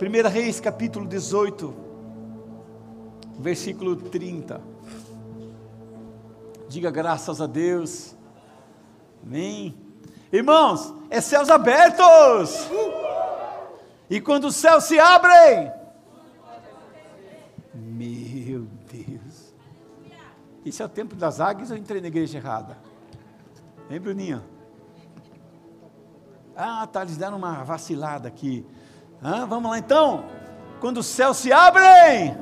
1 Reis capítulo 18, versículo 30. Diga graças a Deus. Amém. Irmãos, é céus abertos. E quando os céus se abrem, meu Deus. Isso é o tempo das águias ou entrei na igreja errada? Hein, Bruninha? Ah, tá, eles deram uma vacilada aqui. Vamos lá então. Quando os céus se abrem.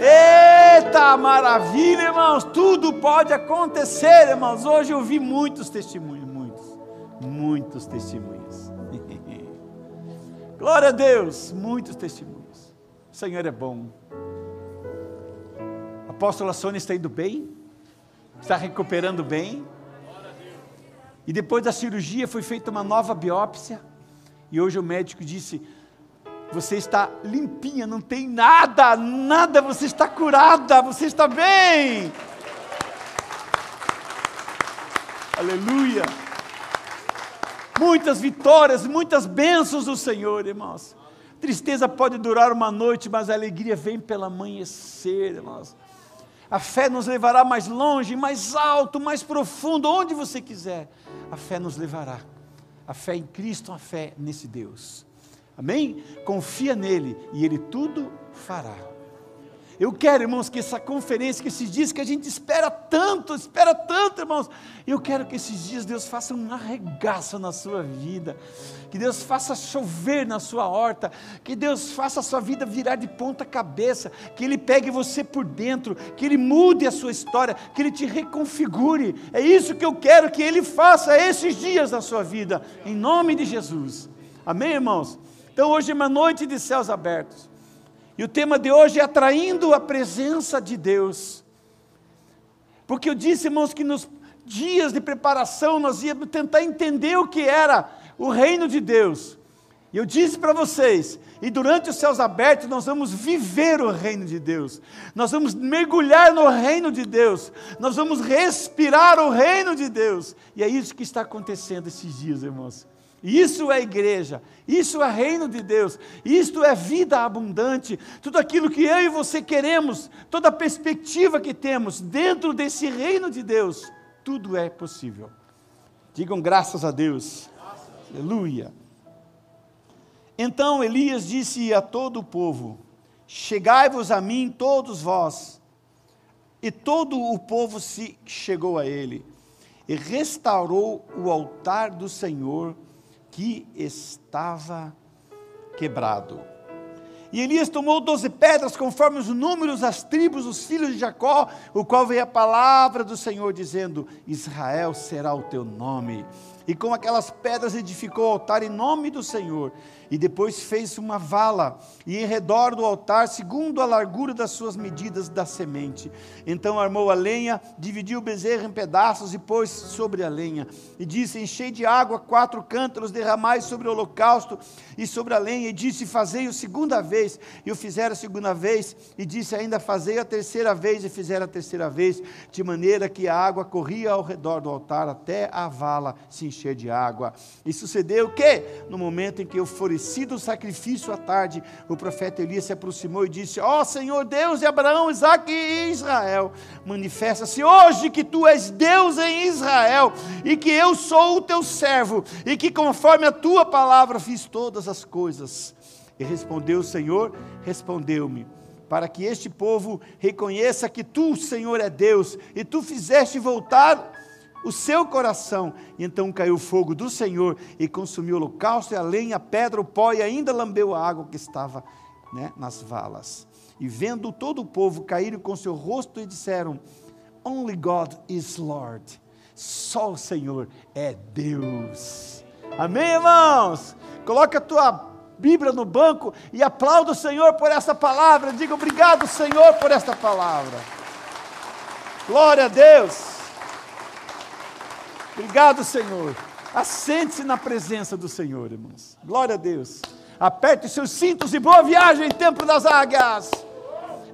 Eita maravilha, irmãos! Tudo pode acontecer, irmãos. Hoje eu vi muitos testemunhos, muitos, muitos testemunhos. Glória a Deus, muitos testemunhos. O Senhor é bom. A apóstola Sônia está indo bem, está recuperando bem. E depois da cirurgia foi feita uma nova biópsia. E hoje o médico disse: Você está limpinha, não tem nada, nada, você está curada, você está bem. Aleluia. Muitas vitórias, muitas bênçãos do Senhor, irmãos. Tristeza pode durar uma noite, mas a alegria vem pelo amanhecer, irmãos. A fé nos levará mais longe, mais alto, mais profundo, onde você quiser. A fé nos levará. A fé em Cristo, a fé nesse Deus. Amém? Confia nele e ele tudo fará. Eu quero, irmãos, que essa conferência, que esses dias que a gente espera tanto, espera tanto, irmãos, eu quero que esses dias Deus faça um arregaço na sua vida, que Deus faça chover na sua horta, que Deus faça a sua vida virar de ponta cabeça, que Ele pegue você por dentro, que Ele mude a sua história, que Ele te reconfigure. É isso que eu quero que Ele faça esses dias na sua vida, em nome de Jesus. Amém, irmãos? Então hoje é uma noite de céus abertos. E o tema de hoje é atraindo a presença de Deus. Porque eu disse, irmãos, que nos dias de preparação nós íamos tentar entender o que era o reino de Deus. E eu disse para vocês, e durante os céus abertos nós vamos viver o reino de Deus, nós vamos mergulhar no reino de Deus, nós vamos respirar o reino de Deus, e é isso que está acontecendo esses dias, irmãos. Isso é igreja, isso é reino de Deus, isto é vida abundante, tudo aquilo que eu e você queremos, toda a perspectiva que temos dentro desse reino de Deus, tudo é possível. Digam graças a Deus. Graças. Aleluia. Então Elias disse a todo o povo: Chegai-vos a mim, todos vós. E todo o povo se chegou a ele, e restaurou o altar do Senhor que estava quebrado. E Elias tomou doze pedras, conforme os números das tribos dos filhos de Jacó, o qual veio a palavra do Senhor, dizendo: Israel será o teu nome. E com aquelas pedras edificou o altar em nome do Senhor. E depois fez uma vala, e em redor do altar, segundo a largura das suas medidas da semente. Então armou a lenha, dividiu o bezerro em pedaços e pôs sobre a lenha. E disse: Enchei de água quatro cântaros, derramai sobre o holocausto e sobre a lenha. E disse: Fazei-o segunda vez. E o fizeram a segunda vez. E disse ainda: Fazei a terceira vez. E fizeram a terceira vez. De maneira que a água corria ao redor do altar até a vala se encher de água. E sucedeu que, no momento em que oferecido oferecido o sacrifício à tarde, o profeta Elias se aproximou e disse: Ó oh, Senhor Deus de Abraão, Isaac e Israel, manifesta-se hoje que tu és Deus em Israel e que eu sou o teu servo e que conforme a tua palavra fiz todas as coisas. E respondeu o Senhor, respondeu-me para que este povo reconheça que tu, Senhor, é Deus, e tu fizeste voltar o seu coração. E então caiu o fogo do Senhor e consumiu o holocausto e a lenha, a pedra, o pó e ainda lambeu a água que estava né, nas valas. E vendo todo o povo caírem com seu rosto e disseram: Only God is Lord. Só o Senhor é Deus. Amém, irmãos? Coloca a tua Bíblia no banco e aplauda o Senhor por essa palavra. Diga obrigado, Senhor, por esta palavra. Glória a Deus. Obrigado, Senhor. Assente-se na presença do Senhor, irmãos. Glória a Deus. Aperte seus cintos e boa viagem, Templo das Águias.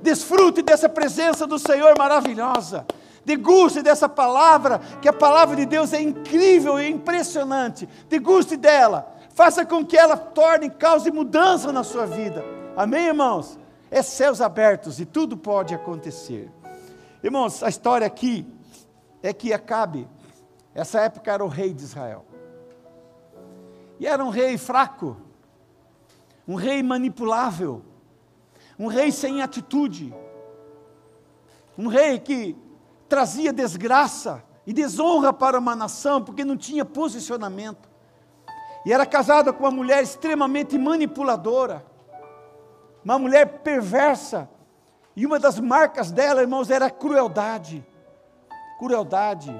Desfrute dessa presença do Senhor maravilhosa. Deguste dessa palavra, que a palavra de Deus é incrível e impressionante. Deguste dela. faça com que ela torne, cause mudança na sua vida. Amém, irmãos? É céus abertos e tudo pode acontecer. Irmãos, a história aqui é que Acabe, essa época era o rei de Israel. E era um rei fraco, um rei manipulável, um rei sem atitude, um rei que trazia desgraça e desonra para uma nação, porque não tinha posicionamento. E era casado com uma mulher extremamente manipuladora, uma mulher perversa, e uma das marcas dela, irmãos, era a crueldade. Crueldade.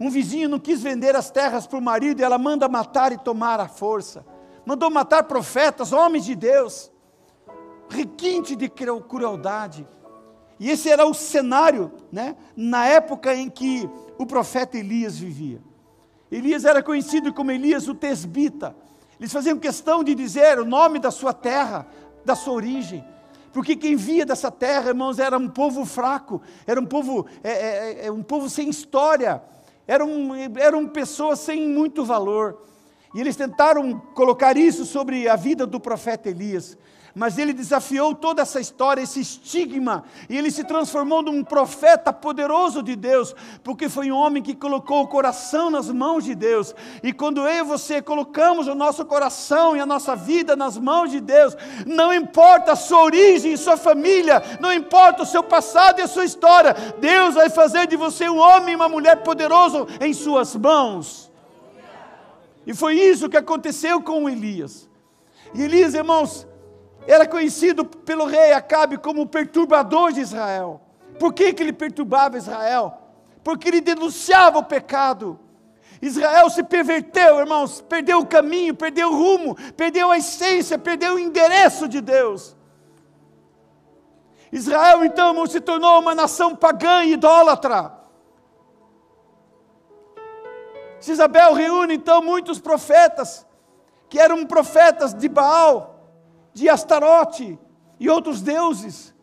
Um vizinho não quis vender as terras para o marido e ela manda matar e tomar à força. Mandou matar profetas, homens de Deus. Requinte de crueldade. E esse era o cenário, né, na época em que o profeta Elias vivia. Elias era conhecido como Elias o Tesbita. Eles faziam questão de dizer o nome da sua terra, da sua origem. Porque quem via dessa terra, irmãos, era um povo fraco, era um povo, é, é, é um povo sem história, eram, eram pessoas sem muito valor. E eles tentaram colocar isso sobre a vida do profeta Elias mas ele desafiou toda essa história, esse estigma, e ele se transformou num profeta poderoso de Deus, porque foi um homem que colocou o coração nas mãos de Deus. E quando eu e você colocamos o nosso coração e a nossa vida nas mãos de Deus, não importa a sua origem, sua família, não importa o seu passado e a sua história, Deus vai fazer de você um homem e uma mulher poderoso em suas mãos. E foi isso que aconteceu com Elias. E Elias, irmãos, era conhecido pelo rei Acabe como o perturbador de Israel. Por que, que ele perturbava Israel? Porque ele denunciava o pecado. Israel se perverteu, irmãos, perdeu o caminho, perdeu o rumo, perdeu a essência, perdeu o endereço de Deus. Israel, então, irmãos, se tornou uma nação pagã e idólatra. Isabel reúne, então, muitos profetas, que eram profetas de Baal, de Astarote e outros deuses.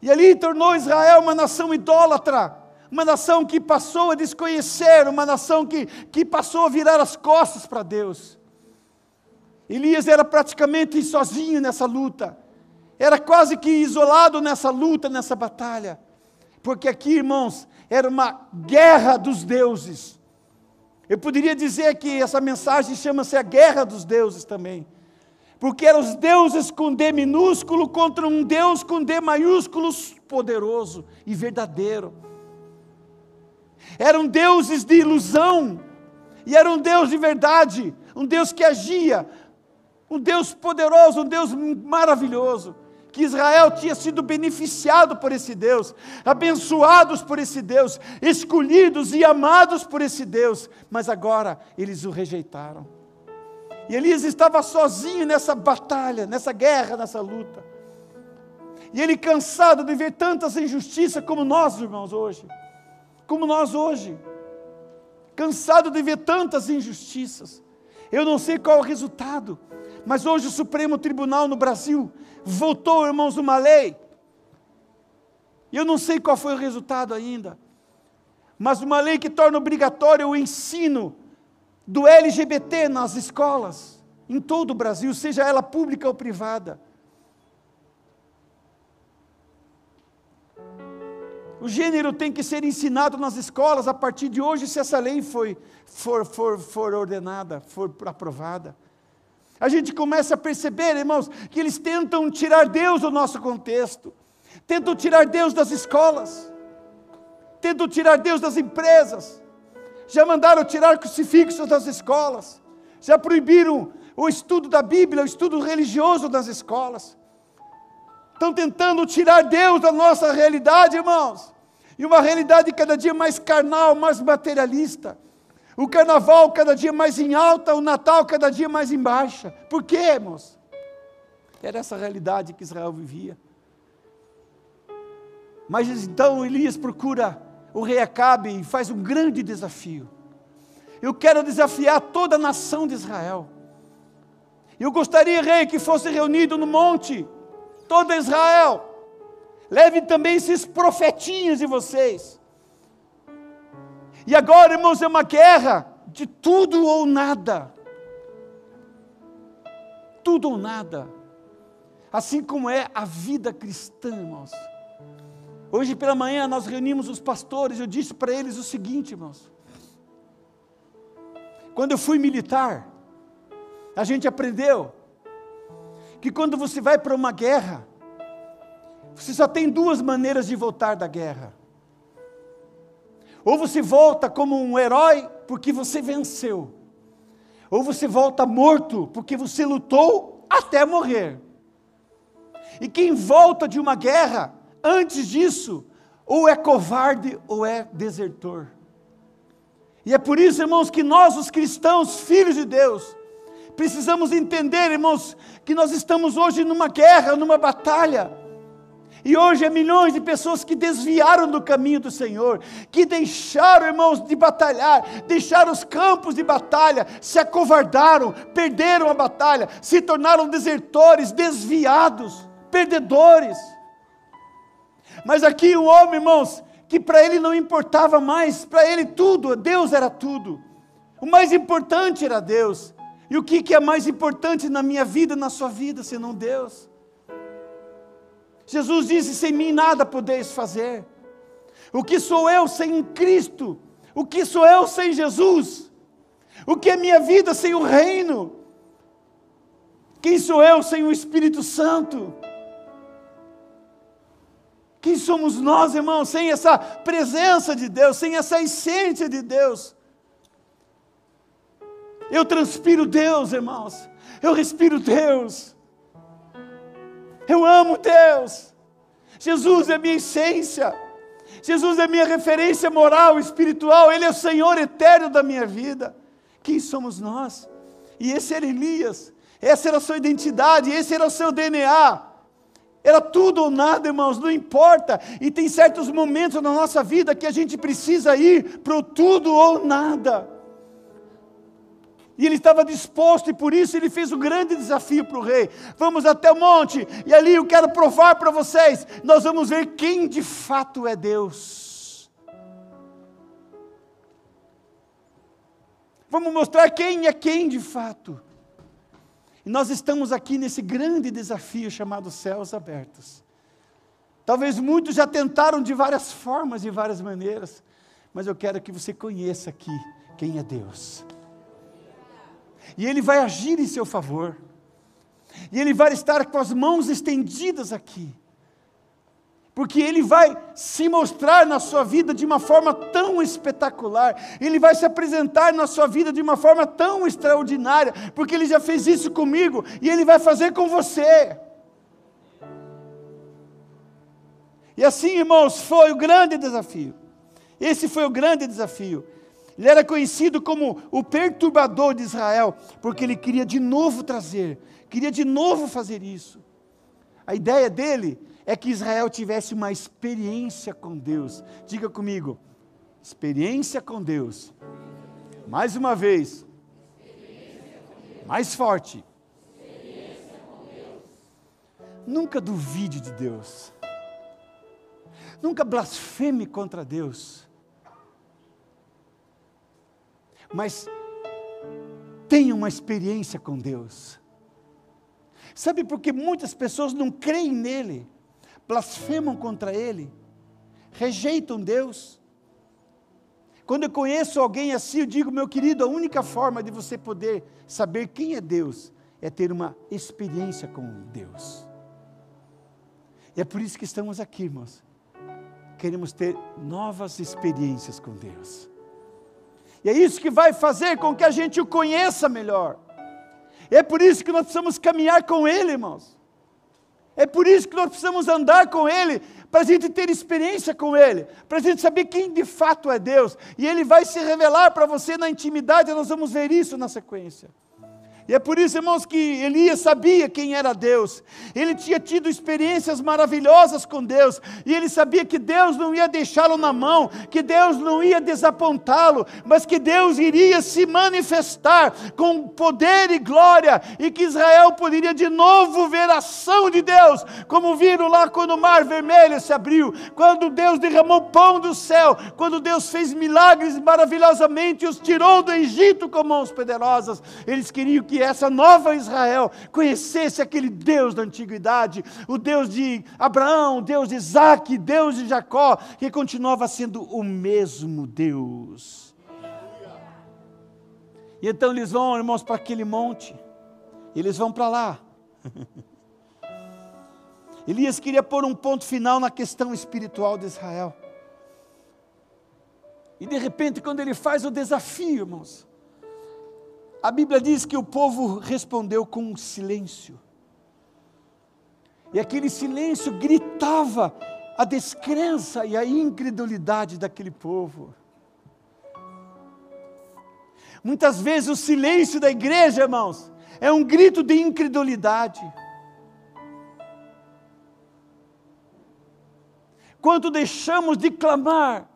E ali tornou Israel uma nação idólatra, uma nação que passou a desconhecer, uma nação que, que passou a virar as costas para Deus. Elias era praticamente sozinho nessa luta, era quase que isolado nessa luta, nessa batalha, porque aqui, irmãos, era uma guerra dos deuses. Eu poderia dizer que essa mensagem chama-se a guerra dos deuses também porque eram os deuses com D minúsculo contra um Deus com D maiúsculo, poderoso e verdadeiro. Eram deuses de ilusão, e era um Deus de verdade, um Deus que agia, um Deus poderoso, um Deus maravilhoso. Que Israel tinha sido beneficiado por esse Deus, abençoados por esse Deus, escolhidos e amados por esse Deus, mas agora eles o rejeitaram. E Elias estava sozinho nessa batalha, nessa guerra, nessa luta. E ele cansado de ver tantas injustiças como nós, irmãos, hoje. Como nós hoje. Cansado de ver tantas injustiças. Eu não sei qual é o resultado, mas hoje o Supremo Tribunal no Brasil votou, irmãos, uma lei. Eu não sei qual foi o resultado ainda. Mas uma lei que torna obrigatório o ensino do LGBT nas escolas, em todo o Brasil, seja ela pública ou privada. O gênero tem que ser ensinado nas escolas a partir de hoje, se essa lei foi, for, for, for ordenada, for aprovada. A gente começa a perceber, irmãos, que eles tentam tirar Deus do nosso contexto, tentam tirar Deus das escolas, tentam tirar Deus das empresas, já mandaram tirar crucifixos das escolas, já proibiram o estudo da Bíblia, o estudo religioso das escolas. Estão tentando tirar Deus da nossa realidade, irmãos, e uma realidade cada dia mais carnal, mais materialista. O carnaval cada dia mais em alta, o Natal cada dia mais em baixa. Por quê, irmãos? Era essa realidade que Israel vivia. Mas então Elias procura o rei Acabe faz um grande desafio. Eu quero desafiar toda a nação de Israel. Eu gostaria, rei, que fosse reunido no monte toda Israel. Leve também esses profetinhos de vocês. E agora, irmãos, é uma guerra de tudo ou nada. tudo ou nada. Assim como é a vida cristã, irmãos. Hoje pela manhã nós reunimos os pastores, eu disse para eles o seguinte, irmãos. Quando eu fui militar, a gente aprendeu que quando você vai para uma guerra, você só tem duas maneiras de voltar da guerra. Ou você volta como um herói porque você venceu, ou você volta morto porque você lutou até morrer. E quem volta de uma guerra antes disso, ou é covarde ou é desertor. E é por isso, irmãos, que nós, os cristãos, filhos de Deus, precisamos entender, irmãos, que nós estamos hoje numa guerra, numa batalha. E hoje é milhões de pessoas que desviaram do caminho do Senhor, que deixaram, irmãos, de batalhar, deixaram os campos de batalha, se acovardaram, perderam a batalha, se tornaram desertores, desviados, perdedores. Mas aqui um homem, irmãos, que para ele não importava mais, para ele tudo, Deus era tudo. O mais importante era Deus. E o que, que é mais importante na minha vida, na sua vida, senão Deus? Jesus disse: sem mim nada podeis fazer. O que sou eu sem Cristo? O que sou eu sem Jesus? O que é minha vida sem o reino? Quem sou eu sem o Espírito Santo? Quem somos nós, irmãos, sem essa presença de Deus, sem essa essência de Deus? Eu transpiro Deus, irmãos. Eu respiro Deus. Eu amo Deus. Jesus é minha essência. Jesus é minha referência moral, espiritual. Ele é o Senhor eterno da minha vida. Quem somos nós? E esse era Elias. Essa era a sua identidade, esse era o seu DNA. Era tudo ou nada, irmãos, não importa. E tem certos momentos na nossa vida que a gente precisa ir para o tudo ou nada. E ele estava disposto, e por isso ele fez um grande desafio para o rei. Vamos até o monte, e ali eu quero provar para vocês. Nós vamos ver quem de fato é Deus. Vamos mostrar quem é quem de fato. E nós estamos aqui nesse grande desafio chamado céus abertos. Talvez muitos já tentaram de várias formas, de várias maneiras, mas eu quero que você conheça aqui quem é Deus. E Ele vai agir em seu favor, e Ele vai estar com as mãos estendidas aqui, porque Ele vai se mostrar na sua vida de uma forma tão espetacular, Ele vai se apresentar na sua vida de uma forma tão extraordinária, porque Ele já fez isso comigo e Ele vai fazer com você. E assim, irmãos, foi o grande desafio. Esse foi o grande desafio. Ele era conhecido como o perturbador de Israel, porque ele queria de novo trazer, queria de novo fazer isso. A ideia dele é que Israel tivesse uma experiência com Deus. Diga comigo, experiência com Deus. Mais uma vez, mais forte. Nunca duvide de Deus. Nunca blasfeme contra Deus. Mas tenha uma experiência com Deus. Sabe por que muitas pessoas não creem nele? Blasfemam contra Ele, rejeitam Deus. Quando eu conheço alguém assim, eu digo, meu querido, a única forma de você poder saber quem é Deus é ter uma experiência com Deus. E é por isso que estamos aqui, irmãos. Queremos ter novas experiências com Deus. E é isso que vai fazer com que a gente o conheça melhor. É por isso que nós precisamos caminhar com Ele, irmãos. É por isso que nós precisamos andar com Ele, para a gente ter experiência com Ele, para a gente saber quem de fato é Deus. E Ele vai se revelar para você na intimidade, nós vamos ver isso na sequência. E é por isso, irmãos, que Elias sabia quem era Deus. Ele tinha tido experiências maravilhosas com Deus. E ele sabia que Deus não ia deixá-lo na mão, que Deus não ia desapontá-lo, mas que Deus iria se manifestar com poder e glória. E que Israel poderia de novo ver a ação de Deus, como viram lá quando o mar vermelho se abriu, quando Deus derramou pão do céu, quando Deus fez milagres maravilhosamente e os tirou do Egito com mãos poderosas. Eles queriam que que essa nova Israel conhecesse aquele Deus da antiguidade, o Deus de Abraão, o Deus de Isaac, Deus de Jacó, que continuava sendo o mesmo Deus. E então eles vão, irmãos, para aquele monte, eles vão para lá. Elias queria pôr um ponto final na questão espiritual de Israel. E de repente, quando ele faz o desafio, irmãos, a Bíblia diz que o povo respondeu com um silêncio. E aquele silêncio gritava a descrença e a incredulidade daquele povo. Muitas vezes o silêncio da igreja, irmãos, é um grito de incredulidade. Quando deixamos de clamar,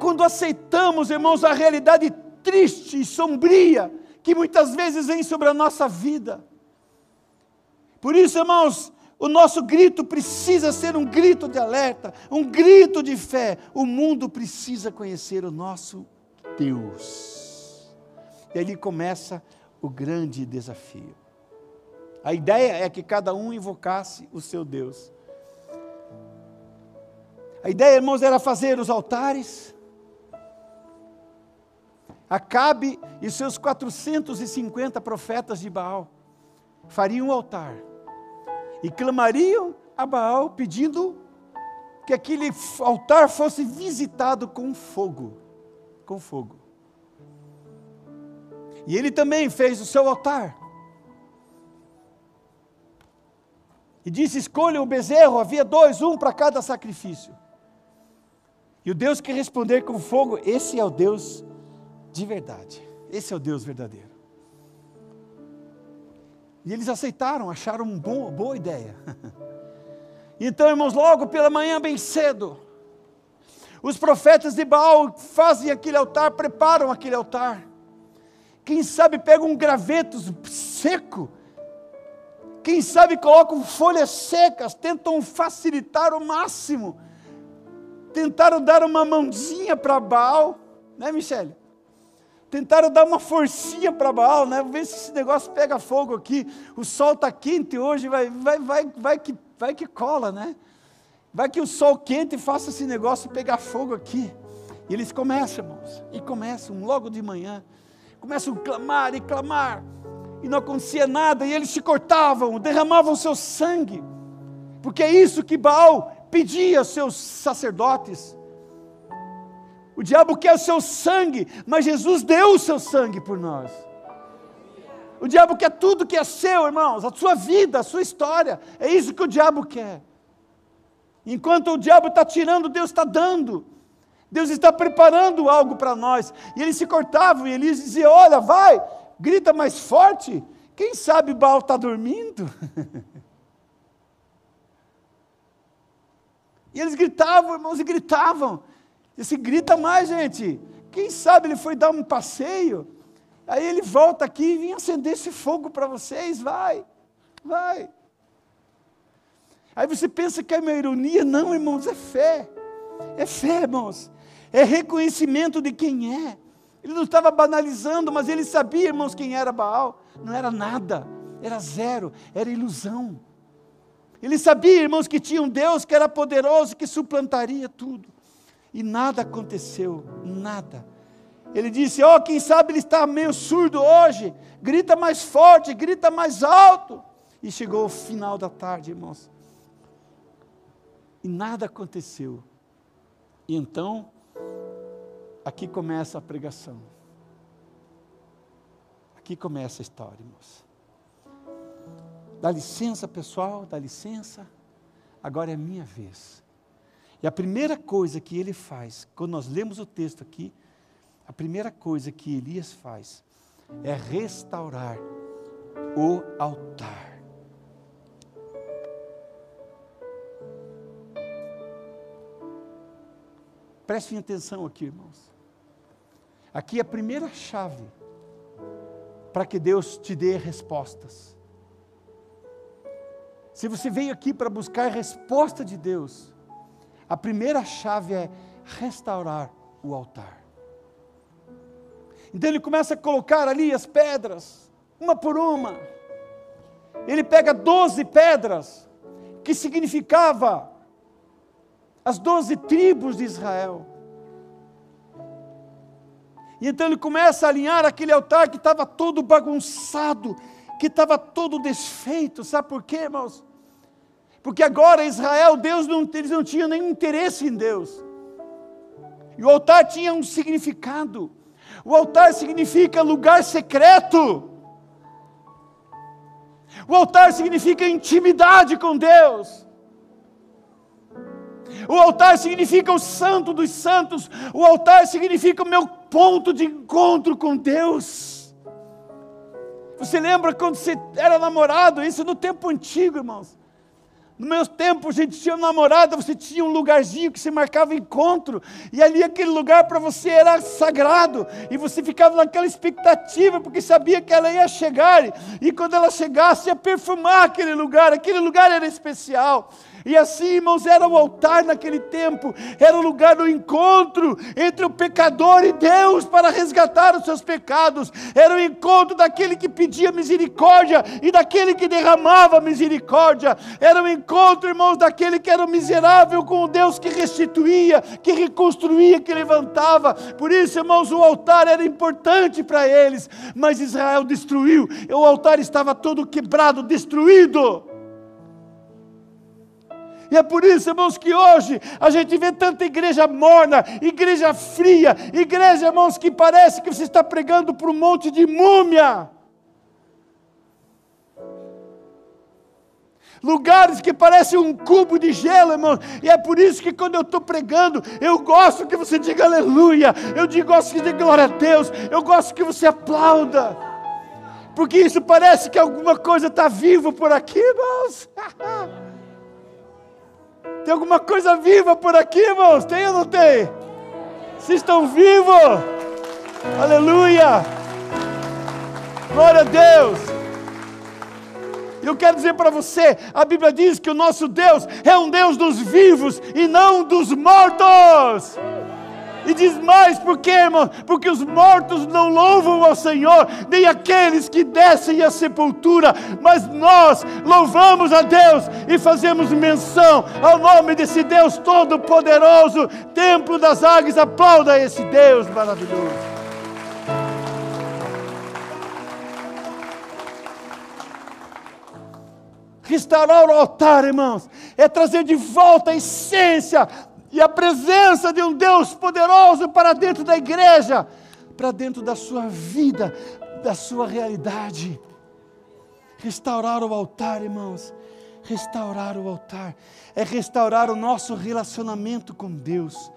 quando aceitamos, irmãos, a realidade triste e sombria que muitas vezes vem sobre a nossa vida. Por isso, irmãos, o nosso grito precisa ser um grito de alerta, um grito de fé. O mundo precisa conhecer o nosso Deus. E ali começa o grande desafio. A ideia é que cada um invocasse o seu Deus. A ideia, irmãos, era fazer os altares, Acabe e seus 450 profetas de Baal fariam um altar e clamariam a Baal pedindo que aquele altar fosse visitado com fogo, com fogo. E ele também fez o seu altar. E disse: Escolha um bezerro, havia dois, um para cada sacrifício. E o Deus que responder com fogo, esse é o Deus de verdade. Esse é o Deus verdadeiro. E eles aceitaram, acharam uma boa, boa ideia. Então, irmãos, logo pela manhã, bem cedo, os profetas de Baal fazem aquele altar, preparam aquele altar. Quem sabe pegam um graveto seco, quem sabe colocam folhas secas, tentam facilitar o máximo. Tentaram dar uma mãozinha para Baal, né, Michele? Tentaram dar uma forcinha para Baal, né? Ver se esse negócio pega fogo aqui. O sol está quente hoje, vai, vai, vai, vai, que, vai que cola, né? Vai que o sol quente faça esse negócio pegar fogo aqui. E eles começam, irmãos, e começam logo de manhã. Começam a clamar e clamar. E não acontecia nada, e eles se cortavam, derramavam seu sangue. Porque é isso que Baal pedia aos seus sacerdotes. O diabo quer o seu sangue, mas Jesus deu o seu sangue por nós. O diabo quer tudo que é seu, irmãos, a sua vida, a sua história. É isso que o diabo quer. Enquanto o diabo está tirando, Deus está dando. Deus está preparando algo para nós. E eles se cortavam e eles diziam: Olha, vai, grita mais forte. Quem sabe Baal está dormindo? e eles gritavam, irmãos, e gritavam. Disse, grita mais, gente. Quem sabe ele foi dar um passeio. Aí ele volta aqui e vem acender esse fogo para vocês. Vai, vai. Aí você pensa que é uma ironia. Não, irmãos, é fé. É fé, irmãos. É reconhecimento de quem é. Ele não estava banalizando, mas ele sabia, irmãos, quem era Baal. Não era nada, era zero, era ilusão. Ele sabia, irmãos, que tinha um Deus que era poderoso, que suplantaria tudo e nada aconteceu, nada. Ele disse: Ó, oh, quem sabe ele está meio surdo hoje, grita mais forte, grita mais alto. E chegou o final da tarde, irmãos, e nada aconteceu. E então, aqui começa a pregação. Aqui começa a história, irmãos. Dá licença, pessoal, dá licença. Agora é minha vez. E a primeira coisa que ele faz, quando nós lemos o texto aqui, a primeira coisa que Elias faz é restaurar o altar. Prestem atenção aqui, irmãos. Aqui é a primeira chave para que Deus te dê respostas. Se você veio aqui para buscar a resposta de Deus, a primeira chave é restaurar o altar. Então ele começa a colocar ali as pedras, uma por uma. Ele pega doze pedras, que significava as doze tribos de Israel. E então ele começa a alinhar aquele altar que estava todo bagunçado, que estava todo desfeito. Sabe por quê, irmãos? Porque agora Israel, Deus não, eles não tinham nenhum interesse em Deus. E o altar tinha um significado. O altar significa lugar secreto. O altar significa intimidade com Deus. O altar significa o santo dos santos. O altar significa o meu ponto de encontro com Deus. Você lembra quando você era namorado? Isso no tempo antigo, irmãos. No meu tempo, a gente tinha namorada, você tinha um lugarzinho que você marcava encontro, e ali aquele lugar para você era sagrado, e você ficava naquela expectativa, porque sabia que ela ia chegar, e quando ela chegasse, ia perfumar aquele lugar, aquele lugar era especial. E assim, irmãos, era o altar naquele tempo, era o lugar do encontro entre o pecador e Deus para resgatar os seus pecados, era o encontro daquele que pedia misericórdia e daquele que derramava misericórdia, era o encontro, irmãos, daquele que era o miserável com o Deus que restituía, que reconstruía, que levantava. Por isso, irmãos, o altar era importante para eles, mas Israel destruiu, o altar estava todo quebrado, destruído. E é por isso, irmãos, que hoje a gente vê tanta igreja morna, igreja fria, igreja, irmãos, que parece que você está pregando para um monte de múmia. Lugares que parecem um cubo de gelo, irmão. E é por isso que quando eu estou pregando, eu gosto que você diga aleluia. Eu gosto que diga glória a Deus. Eu gosto que você aplauda. Porque isso parece que alguma coisa está viva por aqui, irmãos. Tem alguma coisa viva por aqui, irmãos? Tem ou não tem? Vocês estão vivos? Aleluia! Glória a Deus! Eu quero dizer para você, a Bíblia diz que o nosso Deus é um Deus dos vivos e não dos mortos. E diz mais, por quê, irmão? Porque os mortos não louvam ao Senhor, nem aqueles que descem à sepultura, mas nós louvamos a Deus e fazemos menção ao nome desse Deus Todo-Poderoso, Templo das Águias. Aplauda esse Deus maravilhoso. Restaurar o altar, irmãos, é trazer de volta a essência e a presença de um Deus poderoso para dentro da igreja, para dentro da sua vida, da sua realidade. Restaurar o altar, irmãos, restaurar o altar é restaurar o nosso relacionamento com Deus.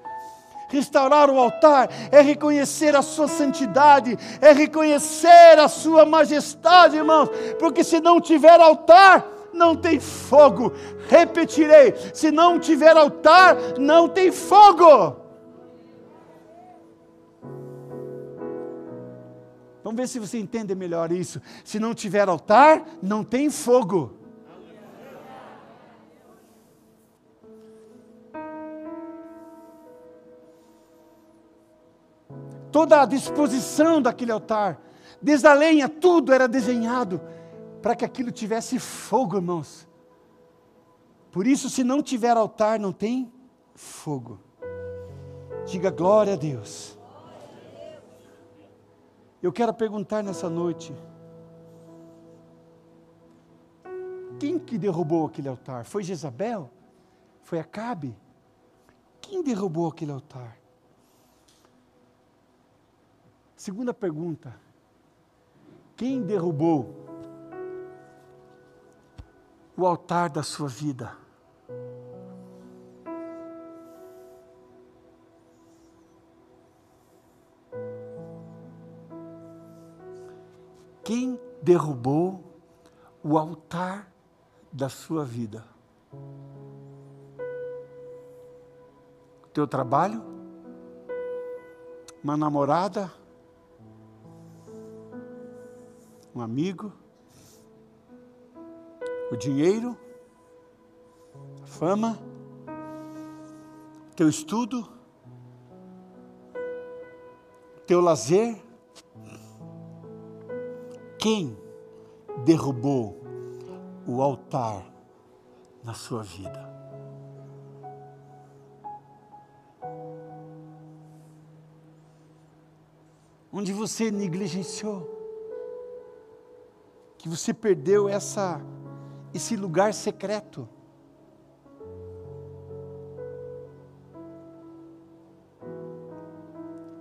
Restaurar o altar é reconhecer a sua santidade, é reconhecer a sua majestade, irmãos, porque se não tiver altar, não tem fogo. Repetirei: se não tiver altar, não tem fogo. Vamos ver se você entende melhor isso. Se não tiver altar, não tem fogo. Toda a disposição daquele altar, desde a lenha, tudo era desenhado para que aquilo tivesse fogo, irmãos. Por isso, se não tiver altar, não tem fogo. Diga glória a Deus. Eu quero perguntar nessa noite: quem que derrubou aquele altar? Foi Jezabel? Foi Acabe? Quem derrubou aquele altar? Segunda pergunta: quem derrubou o altar da sua vida. Quem derrubou o altar da sua vida? Teu trabalho? Uma namorada? Um amigo? O dinheiro, a fama, teu estudo, teu lazer. Quem derrubou o altar na sua vida. Onde você negligenciou, que você perdeu essa esse lugar secreto.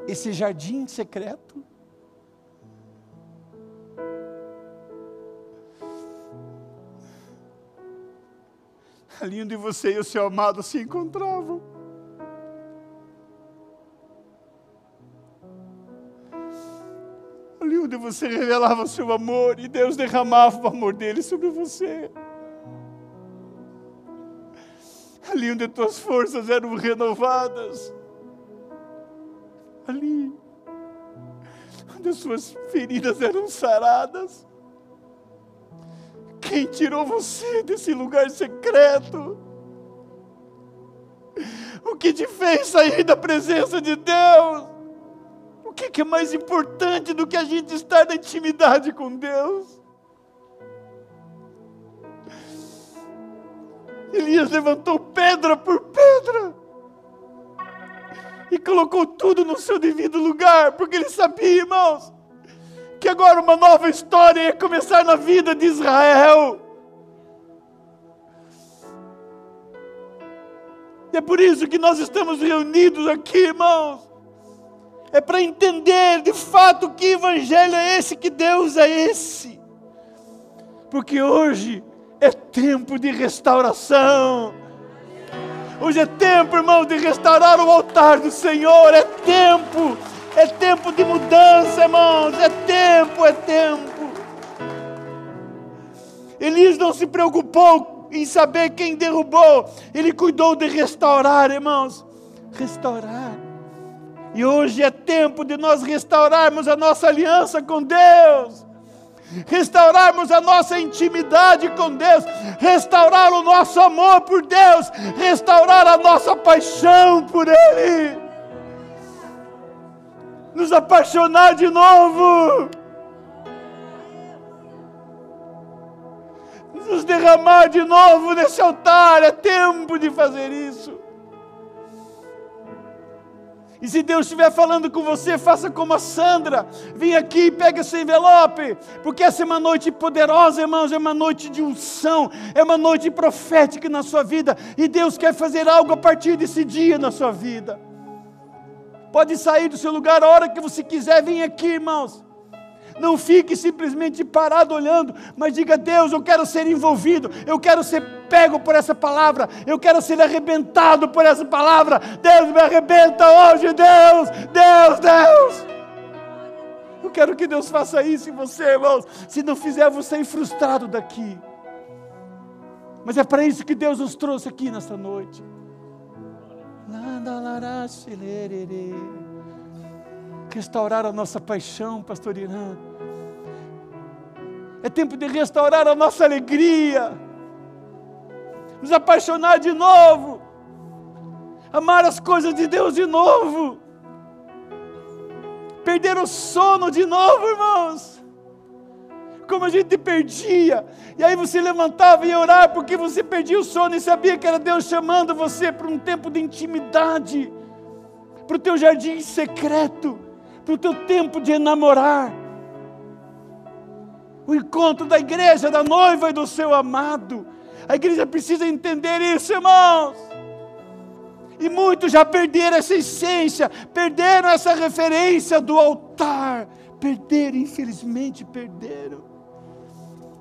Esse jardim secreto. Ali onde você e o seu amado se encontravam. Você revelava o seu amor e Deus derramava o amor dele sobre você. Ali onde tuas forças eram renovadas. Ali onde as suas feridas eram saradas. Quem tirou você desse lugar secreto? O que te fez sair da presença de Deus? O que é mais importante do que a gente estar na intimidade com Deus? Elias levantou pedra por pedra e colocou tudo no seu devido lugar, porque ele sabia, irmãos, que agora uma nova história ia começar na vida de Israel. E é por isso que nós estamos reunidos aqui, irmãos. É para entender de fato que evangelho é esse, que Deus é esse. Porque hoje é tempo de restauração. Hoje é tempo, irmão, de restaurar o altar do Senhor. É tempo é tempo de mudança, irmãos. É tempo, é tempo. Elias não se preocupou em saber quem derrubou, ele cuidou de restaurar, irmãos. Restaurar. E hoje é tempo de nós restaurarmos a nossa aliança com Deus. Restaurarmos a nossa intimidade com Deus, restaurar o nosso amor por Deus, restaurar a nossa paixão por Ele. Nos apaixonar de novo, nos derramar de novo nesse altar. É tempo de fazer isso. E se Deus estiver falando com você, faça como a Sandra. Vem aqui e pega esse envelope. Porque essa é uma noite poderosa, irmãos. É uma noite de unção. É uma noite profética na sua vida. E Deus quer fazer algo a partir desse dia na sua vida. Pode sair do seu lugar a hora que você quiser, vem aqui, irmãos. Não fique simplesmente parado olhando, mas diga: Deus, eu quero ser envolvido, eu quero ser pego por essa palavra, eu quero ser arrebentado por essa palavra. Deus me arrebenta hoje, Deus, Deus, Deus. Eu quero que Deus faça isso em você, irmãos. Se não fizer, você é frustrado daqui. Mas é para isso que Deus nos trouxe aqui nesta noite. Restaurar a nossa paixão, pastor Irã. É tempo de restaurar a nossa alegria. Nos apaixonar de novo. Amar as coisas de Deus de novo. Perder o sono de novo, irmãos como a gente perdia. E aí você levantava e ia orar porque você perdia o sono e sabia que era Deus chamando você para um tempo de intimidade, para o teu jardim secreto, para o teu tempo de enamorar. O encontro da igreja, da noiva e do seu amado. A igreja precisa entender isso, irmãos. E muitos já perderam essa essência, perderam essa referência do altar. Perderam, infelizmente perderam.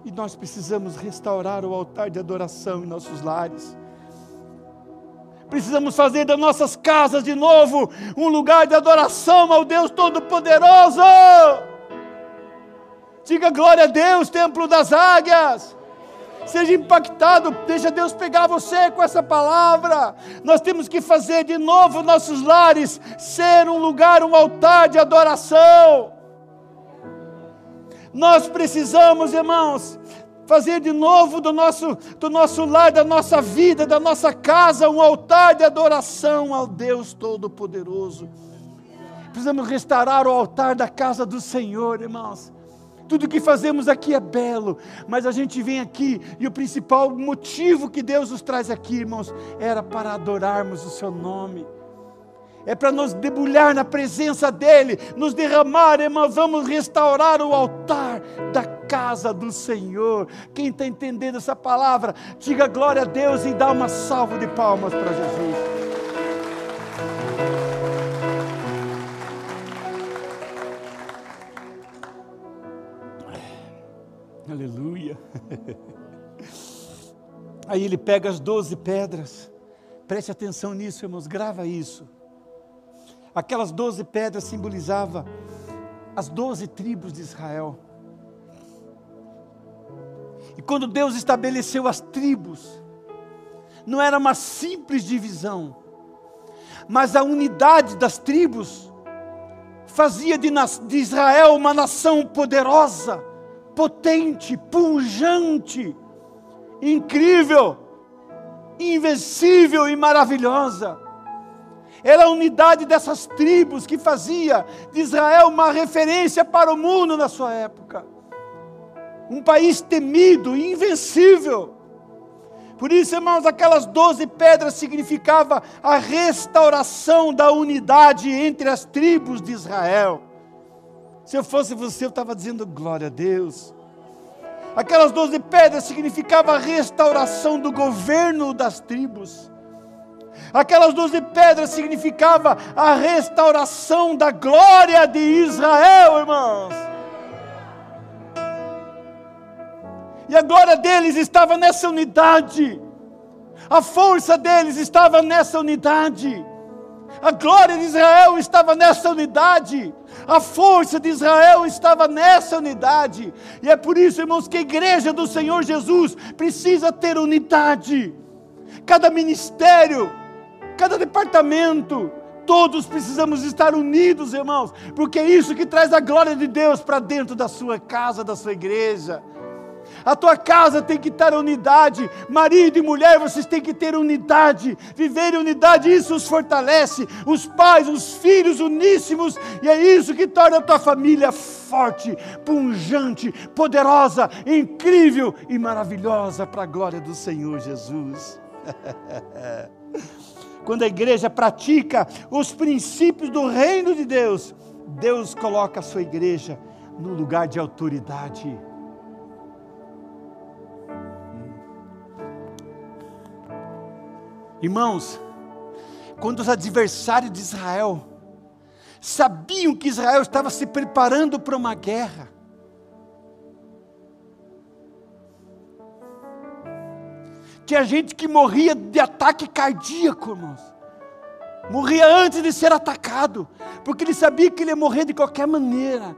E nós precisamos restaurar o altar de adoração em nossos lares. Precisamos fazer das nossas casas de novo um lugar de adoração ao Deus Todo-Poderoso. Diga glória a Deus, templo das águias. Seja impactado, deixa Deus pegar você com essa palavra. Nós temos que fazer de novo nossos lares ser um lugar, um altar de adoração. Nós precisamos, irmãos, fazer de novo do nosso, do nosso lar, da nossa vida, da nossa casa, um altar de adoração ao Deus Todo-Poderoso. Precisamos restaurar o altar da casa do Senhor, irmãos. Tudo que fazemos aqui é belo, mas a gente vem aqui e o principal motivo que Deus nos traz aqui, irmãos, era para adorarmos o Seu nome é para nos debulhar na presença dEle, nos derramar, irmão, vamos restaurar o altar da casa do Senhor. Quem está entendendo essa palavra, diga glória a Deus e dá uma salva de palmas para Jesus. Aleluia. Aí ele pega as doze pedras. Preste atenção nisso, irmãos, grava isso. Aquelas doze pedras simbolizavam as doze tribos de Israel. E quando Deus estabeleceu as tribos, não era uma simples divisão, mas a unidade das tribos fazia de, de Israel uma nação poderosa, potente, pujante, incrível, invencível e maravilhosa. Era a unidade dessas tribos que fazia de Israel uma referência para o mundo na sua época. Um país temido, invencível. Por isso, irmãos, aquelas doze pedras significava a restauração da unidade entre as tribos de Israel. Se eu fosse você, eu estava dizendo glória a Deus. Aquelas doze pedras significava a restauração do governo das tribos. Aquelas doze pedras significava a restauração da glória de Israel, irmãos. E a glória deles estava nessa unidade. A força deles estava nessa unidade. A glória de Israel estava nessa unidade. A força de Israel estava nessa unidade. E é por isso, irmãos, que a igreja do Senhor Jesus precisa ter unidade. Cada ministério, cada departamento, todos precisamos estar unidos, irmãos, porque é isso que traz a glória de Deus para dentro da sua casa, da sua igreja. A tua casa tem que ter unidade, marido e mulher, vocês têm que ter unidade, viver em unidade, isso os fortalece, os pais, os filhos uníssimos, e é isso que torna a tua família forte, punjante, poderosa, incrível e maravilhosa para a glória do Senhor Jesus. quando a igreja pratica os princípios do reino de Deus, Deus coloca a sua igreja no lugar de autoridade. Irmãos, quando os adversários de Israel sabiam que Israel estava se preparando para uma guerra, Tinha gente que morria de ataque cardíaco, irmãos. Morria antes de ser atacado, porque ele sabia que ele ia morrer de qualquer maneira.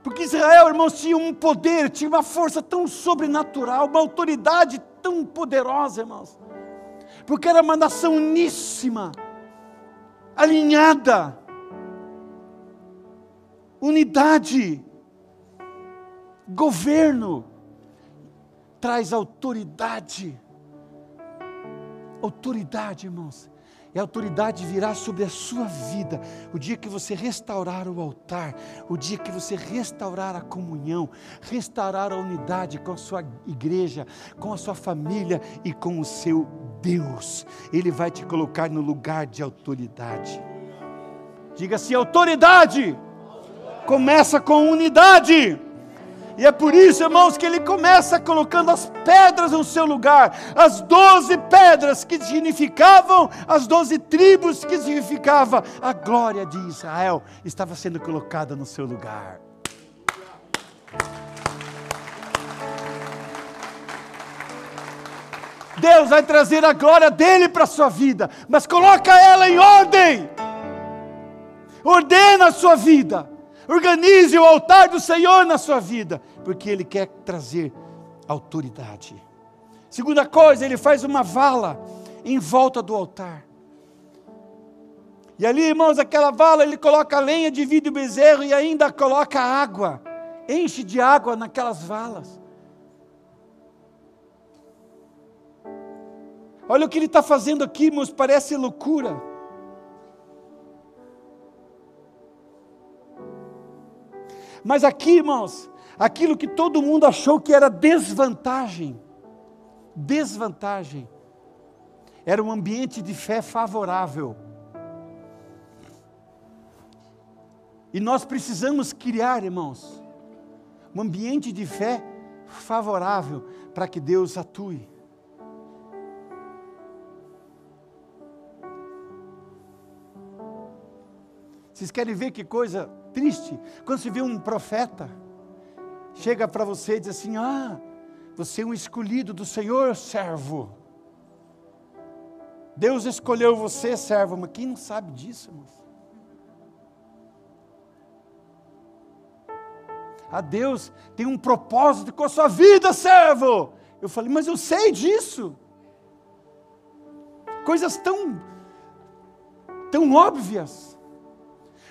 Porque Israel, irmãos, tinha um poder, tinha uma força tão sobrenatural, uma autoridade tão poderosa, irmãos. Porque era uma nação uníssima, alinhada, unidade, governo traz autoridade. Autoridade, irmãos. E a autoridade virá sobre a sua vida. O dia que você restaurar o altar, o dia que você restaurar a comunhão, restaurar a unidade com a sua igreja, com a sua família e com o seu Deus, Ele vai te colocar no lugar de autoridade. Diga assim: autoridade começa com unidade. E é por isso, irmãos, que ele começa colocando as pedras no seu lugar, as doze pedras que significavam, as doze tribos que significava a glória de Israel, estava sendo colocada no seu lugar. Deus vai trazer a glória dele para a sua vida, mas coloca ela em ordem. Ordena a sua vida. Organize o altar do Senhor na sua vida, porque Ele quer trazer autoridade. Segunda coisa, Ele faz uma vala em volta do altar. E ali, irmãos, aquela vala, Ele coloca lenha, divide o bezerro e ainda coloca água, enche de água naquelas valas. Olha o que ele está fazendo aqui, irmãos, parece loucura. Mas aqui, irmãos, aquilo que todo mundo achou que era desvantagem, desvantagem, era um ambiente de fé favorável. E nós precisamos criar, irmãos, um ambiente de fé favorável para que Deus atue. Vocês querem ver que coisa triste? Quando se vê um profeta, chega para você e diz assim: Ah, você é um escolhido do Senhor, servo. Deus escolheu você, servo, mas quem não sabe disso, irmãos? A Deus tem um propósito com a sua vida, servo. Eu falei, mas eu sei disso. Coisas tão, tão óbvias.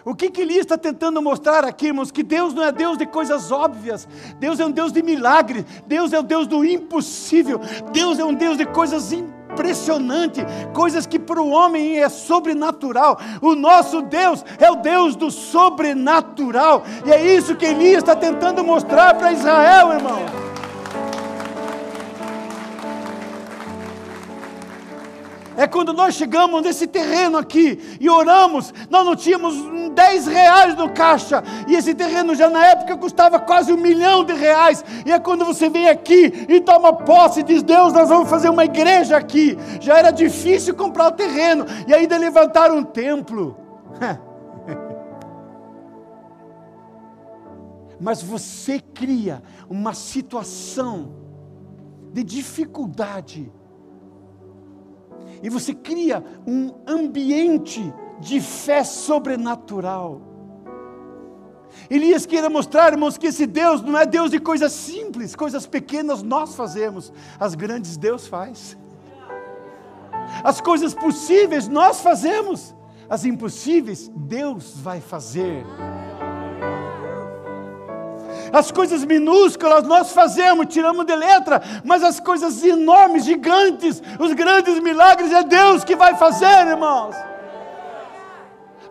O que, que ele está tentando mostrar aqui, irmãos? Que Deus não é Deus de coisas óbvias, Deus é um Deus de milagre, Deus é um Deus do impossível, Deus é um Deus de coisas impressionantes, coisas que para o homem é sobrenatural. O nosso Deus é o Deus do sobrenatural, e é isso que Elias está tentando mostrar para Israel, irmão. É quando nós chegamos nesse terreno aqui e oramos, nós não tínhamos 10 reais no caixa, e esse terreno já na época custava quase um milhão de reais. E é quando você vem aqui e toma posse e diz: Deus, nós vamos fazer uma igreja aqui. Já era difícil comprar o terreno, e ainda levantar um templo. Mas você cria uma situação de dificuldade e você cria um ambiente de fé sobrenatural. Elias queria mostrar, irmãos, que esse Deus não é Deus de coisas simples, coisas pequenas nós fazemos, as grandes Deus faz. As coisas possíveis nós fazemos, as impossíveis Deus vai fazer. As coisas minúsculas nós fazemos, tiramos de letra, mas as coisas enormes, gigantes, os grandes milagres é Deus que vai fazer, irmãos.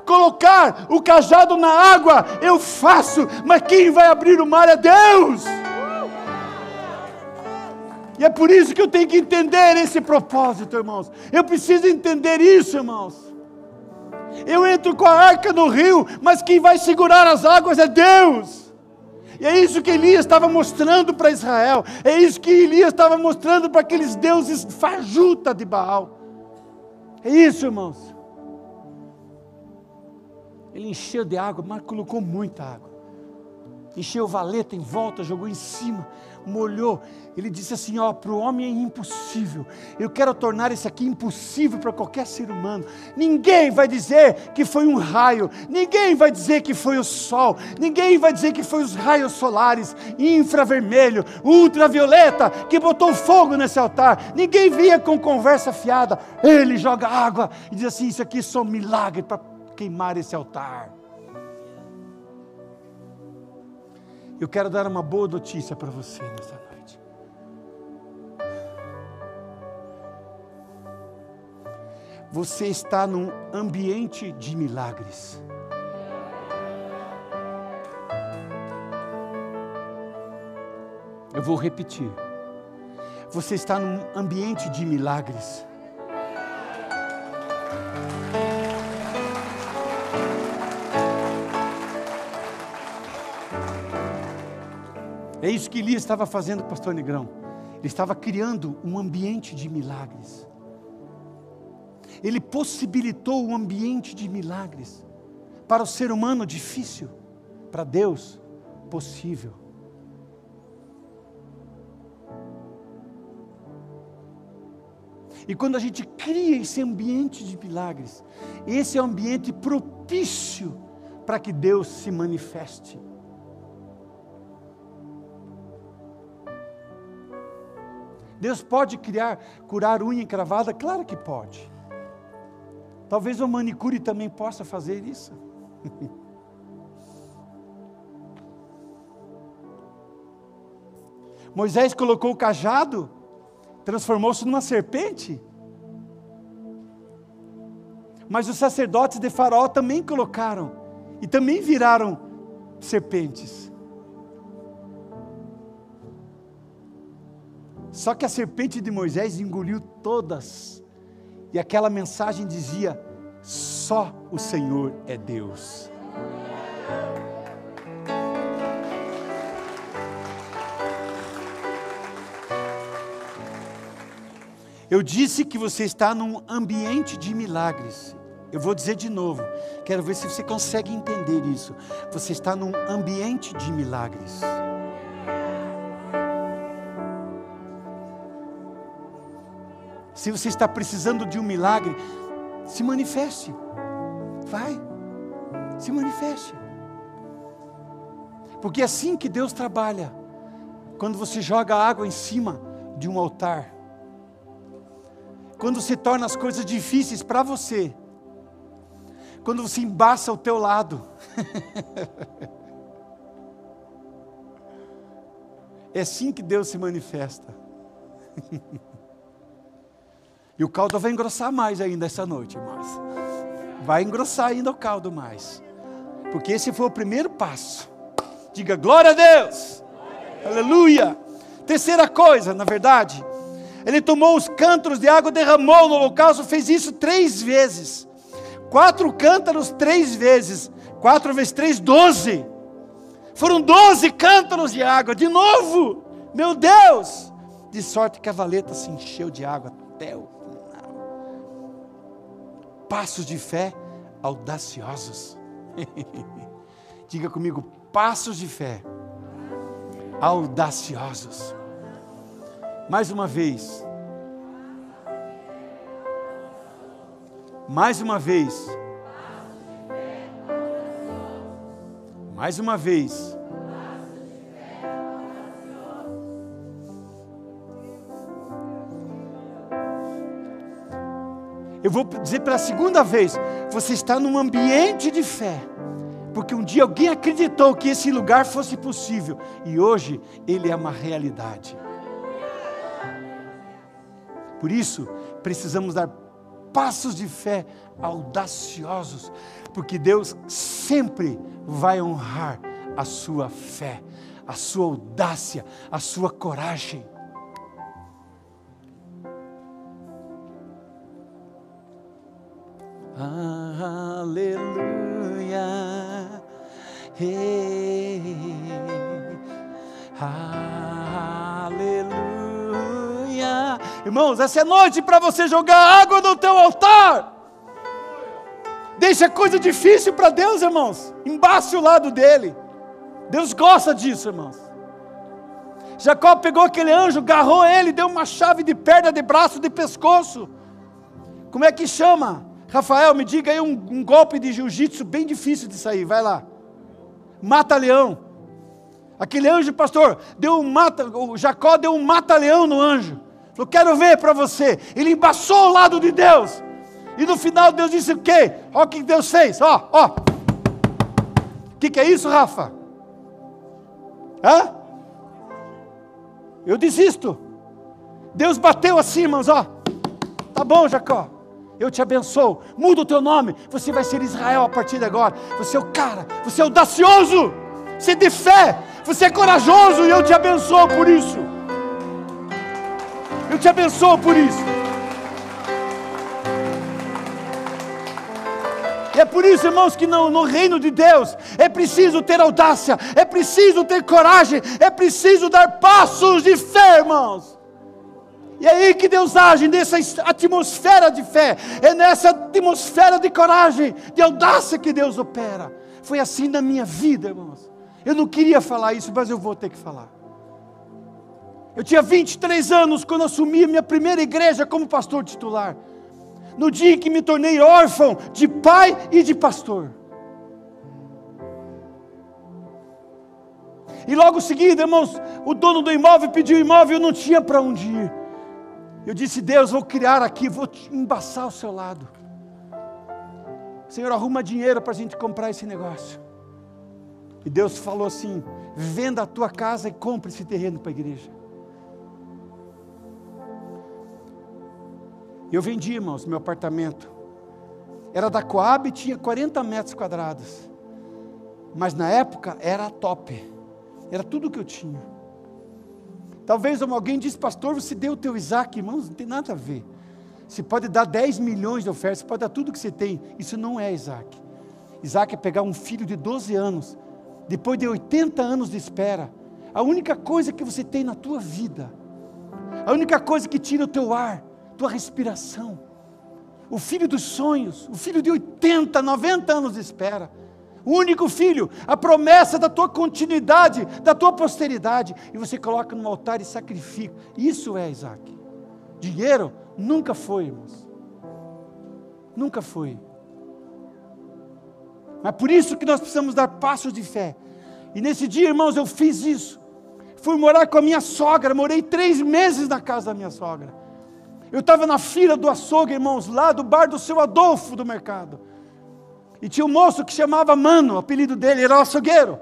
Colocar o cajado na água, eu faço, mas quem vai abrir o mar é Deus. E é por isso que eu tenho que entender esse propósito, irmãos. Eu preciso entender isso, irmãos. Eu entro com a arca no rio, mas quem vai segurar as águas é Deus. E é isso que Elias estava mostrando para Israel. É isso que Elias estava mostrando para aqueles deuses fajuta de Baal. É isso, irmãos. Ele encheu de água, mas colocou muita água. Encheu valeta em volta, jogou em cima molhou. Ele disse assim: Ó, para o homem é impossível. Eu quero tornar isso aqui impossível para qualquer ser humano. Ninguém vai dizer que foi um raio, ninguém vai dizer que foi o sol, ninguém vai dizer que foi os raios solares, infravermelho, ultravioleta, que botou fogo nesse altar. Ninguém via com conversa fiada. Ele joga água e diz assim: Isso aqui é só um milagre para queimar esse altar. Eu quero dar uma boa notícia para você nessa noite. Você está num ambiente de milagres. Eu vou repetir. Você está num ambiente de milagres. É isso que Elias estava fazendo, pastor Negrão. Ele estava criando um ambiente de milagres. Ele possibilitou um ambiente de milagres. Para o ser humano, difícil. Para Deus, possível. E quando a gente cria esse ambiente de milagres, esse é o ambiente propício para que Deus se manifeste. Deus pode criar, curar unha encravada? Claro que pode. Talvez o manicure também possa fazer isso. Moisés colocou o cajado, transformou-se numa serpente. Mas os sacerdotes de Faraó também colocaram, e também viraram serpentes. Só que a serpente de Moisés engoliu todas. E aquela mensagem dizia: só o Senhor é Deus. Eu disse que você está num ambiente de milagres. Eu vou dizer de novo, quero ver se você consegue entender isso. Você está num ambiente de milagres. Se você está precisando de um milagre, se manifeste. Vai, se manifeste. Porque é assim que Deus trabalha. Quando você joga água em cima de um altar, quando se torna as coisas difíceis para você, quando você embaça o teu lado. é assim que Deus se manifesta. e o caldo vai engrossar mais ainda essa noite, irmãos. Vai engrossar ainda o caldo mais. Porque esse foi o primeiro passo. Diga glória a Deus. Glória a Deus. Aleluia. Terceira coisa, na verdade, ele tomou os cântaros de água, derramou no holocausto, fez isso três vezes. Quatro cântaros, três vezes. Quatro vezes três, doze. Foram doze cântaros de água, de novo. Meu Deus! De sorte que a valeta se encheu de água até o. Passos de fé audaciosos. Diga comigo, passos de fé audaciosos. Mais uma vez. Mais uma vez. Mais uma vez. Eu vou dizer pela segunda vez: você está num ambiente de fé, porque um dia alguém acreditou que esse lugar fosse possível e hoje ele é uma realidade. Por isso, precisamos dar passos de fé audaciosos, porque Deus sempre vai honrar a sua fé, a sua audácia, a sua coragem. Aleluia. Aleluia. Irmãos, essa é noite para você jogar água no teu altar. Deixa coisa difícil para Deus, irmãos. Embace o lado dele. Deus gosta disso, irmãos. Jacó pegou aquele anjo, agarrou ele, deu uma chave de perna, de braço, de pescoço. Como é que chama? Rafael, me diga aí um, um golpe de jiu-jitsu bem difícil de sair. Vai lá. Mata-leão. Aquele anjo, pastor, deu um mata, o Jacó deu um mata-leão no anjo. Eu quero ver para você. Ele embaçou o lado de Deus. E no final Deus disse o quê? Olha o que Deus fez. Ó, ó. O que, que é isso, Rafa? Hã? Eu desisto. Deus bateu assim, irmãos, ó. Tá bom, Jacó. Eu te abençoo. Muda o teu nome. Você vai ser Israel a partir de agora. Você é o cara. Você é audacioso. Você é de fé. Você é corajoso e eu te abençoo por isso. Eu te abençoo por isso. E é por isso, irmãos, que no, no, reino de Deus é preciso ter audácia, é preciso ter coragem, é preciso dar passos de fé, irmãos. E é aí que Deus age, nessa atmosfera de fé, é nessa atmosfera de coragem, de audácia que Deus opera. Foi assim na minha vida, irmãos. Eu não queria falar isso, mas eu vou ter que falar. Eu tinha 23 anos quando assumi a minha primeira igreja como pastor titular. No dia em que me tornei órfão de pai e de pastor. E logo seguida, irmãos, o dono do imóvel pediu o imóvel e eu não tinha para onde ir. Eu disse: Deus, vou criar aqui, vou embaçar o seu lado. Senhor, arruma dinheiro para a gente comprar esse negócio. E Deus falou assim: venda a tua casa e compre esse terreno para a igreja. Eu vendi, irmãos, meu apartamento. Era da Coab e tinha 40 metros quadrados. Mas na época era top. Era tudo que eu tinha. Talvez alguém diz, pastor, você deu o teu Isaac, irmãos, não tem nada a ver. Você pode dar 10 milhões de ofertas, você pode dar tudo que você tem. Isso não é Isaac. Isaac é pegar um filho de 12 anos, depois de 80 anos de espera. A única coisa que você tem na tua vida, a única coisa que tira o teu ar, tua respiração, o filho dos sonhos, o filho de 80, 90 anos de espera, único filho, a promessa da tua continuidade, da tua posteridade, e você coloca no altar e sacrifica. Isso é Isaac. Dinheiro nunca foi, irmãos. Nunca foi. Mas por isso que nós precisamos dar passos de fé. E nesse dia, irmãos, eu fiz isso. Fui morar com a minha sogra, morei três meses na casa da minha sogra. Eu estava na fila do açougue, irmãos, lá do bar do seu Adolfo do mercado. E tinha um moço que chamava Mano, o apelido dele era açougueiro.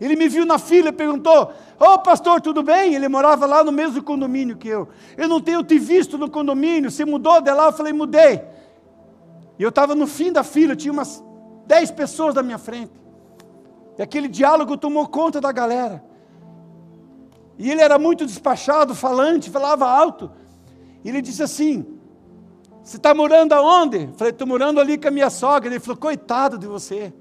Ele me viu na fila e perguntou: Ô oh, pastor, tudo bem? Ele morava lá no mesmo condomínio que eu. Eu não tenho te visto no condomínio, você mudou de lá? Eu falei: mudei. E eu estava no fim da fila, tinha umas dez pessoas da minha frente. E aquele diálogo tomou conta da galera. E ele era muito despachado, falante, falava alto. E ele disse assim: Você está morando aonde? Falei: Estou morando ali com a minha sogra. Ele falou: Coitado de você.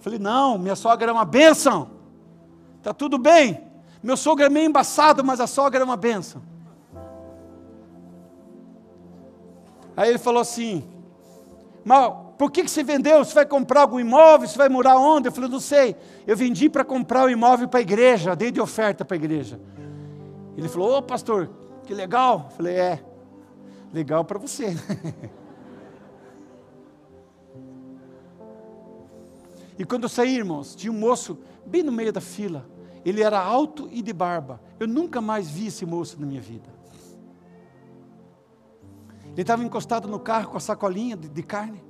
Falei: Não, minha sogra é uma bênção. Está tudo bem. Meu sogro é meio embaçado, mas a sogra é uma bênção. Aí ele falou assim: Mas por que, que você vendeu? Você vai comprar algum imóvel? Você vai morar onde? Eu falei: Não sei. Eu vendi para comprar o um imóvel para a igreja, dei de oferta para a igreja. Ele falou: Ô pastor, que legal. Eu falei, é, legal para você. e quando eu saí, irmãos, tinha um moço bem no meio da fila. Ele era alto e de barba. Eu nunca mais vi esse moço na minha vida. Ele estava encostado no carro com a sacolinha de, de carne.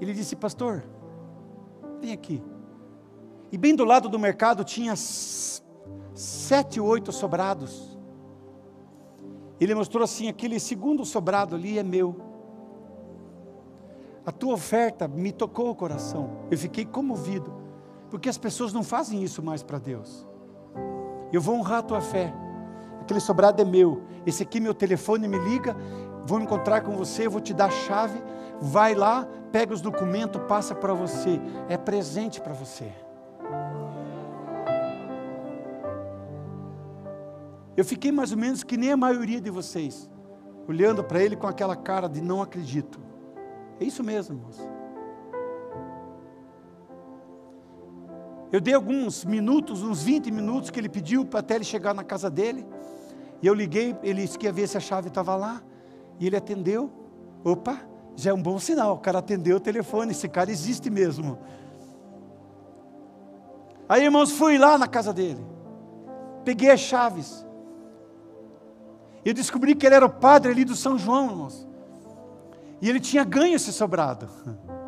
Ele disse, pastor, vem aqui. E bem do lado do mercado tinha sete, oito sobrados. Ele mostrou assim: aquele segundo sobrado ali é meu. A tua oferta me tocou o coração. Eu fiquei comovido. Porque as pessoas não fazem isso mais para Deus. Eu vou honrar a tua fé. Aquele sobrado é meu. Esse aqui, meu telefone, me liga. Vou encontrar com você. Vou te dar a chave. Vai lá, pega os documentos, passa para você. É presente para você. Eu fiquei mais ou menos que nem a maioria de vocês, olhando para ele com aquela cara de não acredito. É isso mesmo, irmãos. Eu dei alguns minutos, uns 20 minutos que ele pediu para até ele chegar na casa dele. E eu liguei, ele disse que ia ver se a chave estava lá. E ele atendeu. Opa, já é um bom sinal. O cara atendeu o telefone, esse cara existe mesmo. Aí, irmãos, fui lá na casa dele. Peguei as chaves. Eu descobri que ele era o padre ali do São João, irmãos. E ele tinha ganho esse sobrado.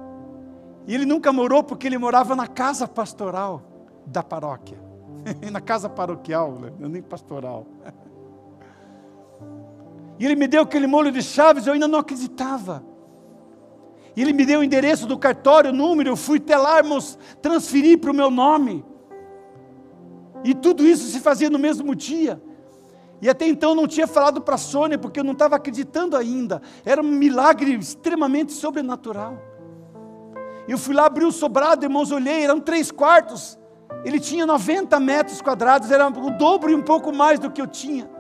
E ele nunca morou porque ele morava na casa pastoral da paróquia. na casa paroquial, né? nem pastoral. E ele me deu aquele molho de chaves, eu ainda não acreditava. E ele me deu o endereço do cartório, o número, eu fui até lá, irmãos, transferir para o meu nome. E tudo isso se fazia no mesmo dia. E até então não tinha falado para a Sônia, porque eu não estava acreditando ainda. Era um milagre extremamente sobrenatural. Eu fui lá abrir o sobrado, irmãos, olhei, eram três quartos. Ele tinha 90 metros quadrados, era o dobro e um pouco mais do que eu tinha.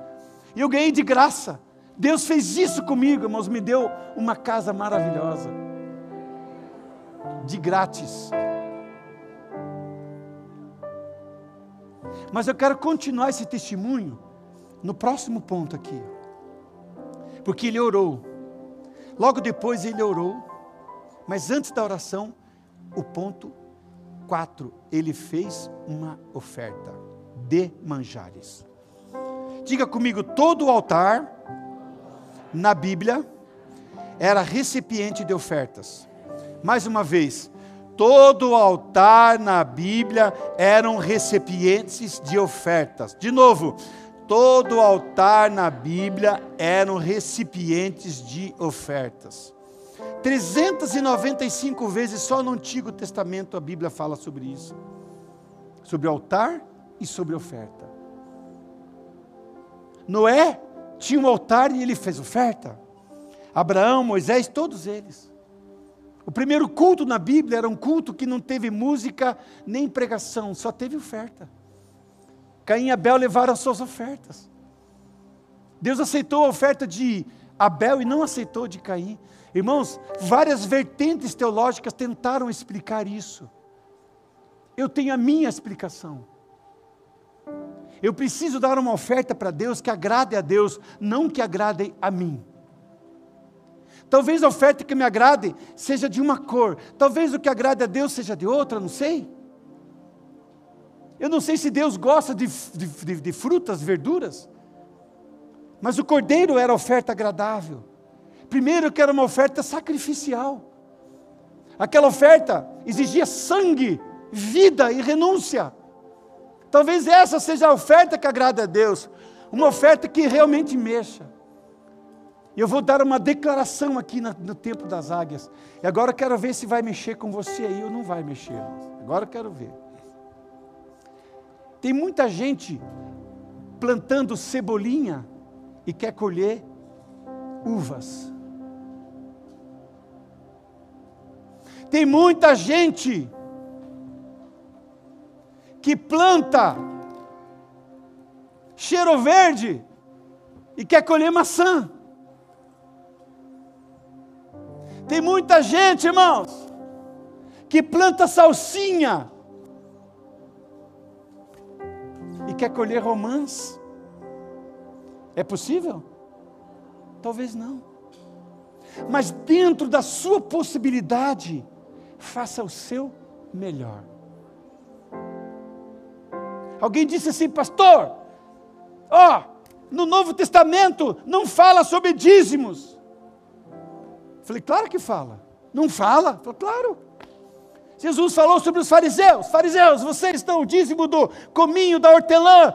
E eu ganhei de graça. Deus fez isso comigo, irmãos, me deu uma casa maravilhosa. De grátis. Mas eu quero continuar esse testemunho no próximo ponto aqui. Porque ele orou. Logo depois ele orou. Mas antes da oração, o ponto 4, ele fez uma oferta de manjares. Diga comigo, todo altar na Bíblia era recipiente de ofertas. Mais uma vez, todo altar na Bíblia eram recipientes de ofertas. De novo, todo altar na Bíblia eram recipientes de ofertas. 395 vezes só no Antigo Testamento a Bíblia fala sobre isso. Sobre altar e sobre oferta. Noé tinha um altar e ele fez oferta. Abraão, Moisés, todos eles. O primeiro culto na Bíblia era um culto que não teve música nem pregação, só teve oferta. Caim e Abel levaram as suas ofertas. Deus aceitou a oferta de Abel e não aceitou de Caim. Irmãos, várias vertentes teológicas tentaram explicar isso. Eu tenho a minha explicação. Eu preciso dar uma oferta para Deus que agrade a Deus, não que agrade a mim. Talvez a oferta que me agrade seja de uma cor, talvez o que agrade a Deus seja de outra, não sei. Eu não sei se Deus gosta de, de, de frutas, verduras, mas o cordeiro era oferta agradável. Primeiro que era uma oferta sacrificial. Aquela oferta exigia sangue, vida e renúncia. Talvez essa seja a oferta que agrada a Deus, uma oferta que realmente mexa. E eu vou dar uma declaração aqui no tempo das águias. E agora eu quero ver se vai mexer com você aí ou não vai mexer. Agora eu quero ver. Tem muita gente plantando cebolinha e quer colher uvas. Tem muita gente que planta cheiro verde e quer colher maçã. Tem muita gente, irmãos, que planta salsinha e quer colher romance. É possível? Talvez não. Mas dentro da sua possibilidade, faça o seu melhor. Alguém disse assim, pastor, ó, oh, no Novo Testamento não fala sobre dízimos. Falei, claro que fala. Não fala? Falei, claro. Jesus falou sobre os fariseus. Fariseus, vocês estão o dízimo do cominho, da hortelã,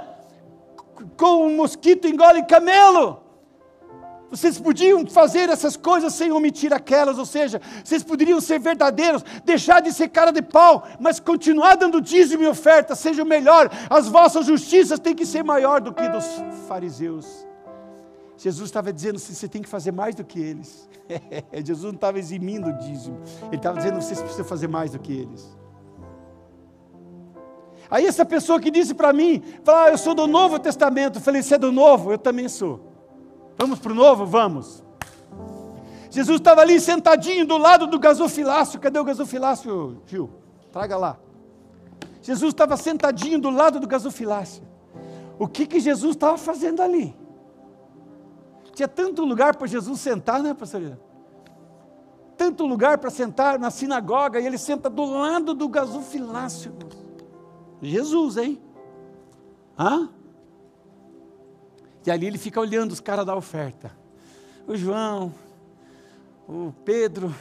com um mosquito engole camelo. Vocês podiam fazer essas coisas sem omitir aquelas, ou seja, vocês poderiam ser verdadeiros, deixar de ser cara de pau, mas continuar dando dízimo e oferta, seja o melhor. As vossas justiças têm que ser maior do que dos fariseus. Jesus estava dizendo você tem que fazer mais do que eles. Jesus não estava eximindo o dízimo, ele estava dizendo: vocês precisam fazer mais do que eles. Aí essa pessoa que disse para mim, fala, ah, eu sou do Novo Testamento, eu falei, você é do Novo? Eu também sou. Vamos para o Novo? Vamos. Jesus estava ali sentadinho do lado do gasofilácio. Cadê o gasofilácio, Gil? Traga lá. Jesus estava sentadinho do lado do gasofilácio. O que, que Jesus estava fazendo ali? Tinha tanto lugar para Jesus sentar, né, pastor? Tanto lugar para sentar na sinagoga, e ele senta do lado do gasofilácio. Jesus, hein? Hã? E ali ele fica olhando os caras da oferta. O João, o Pedro,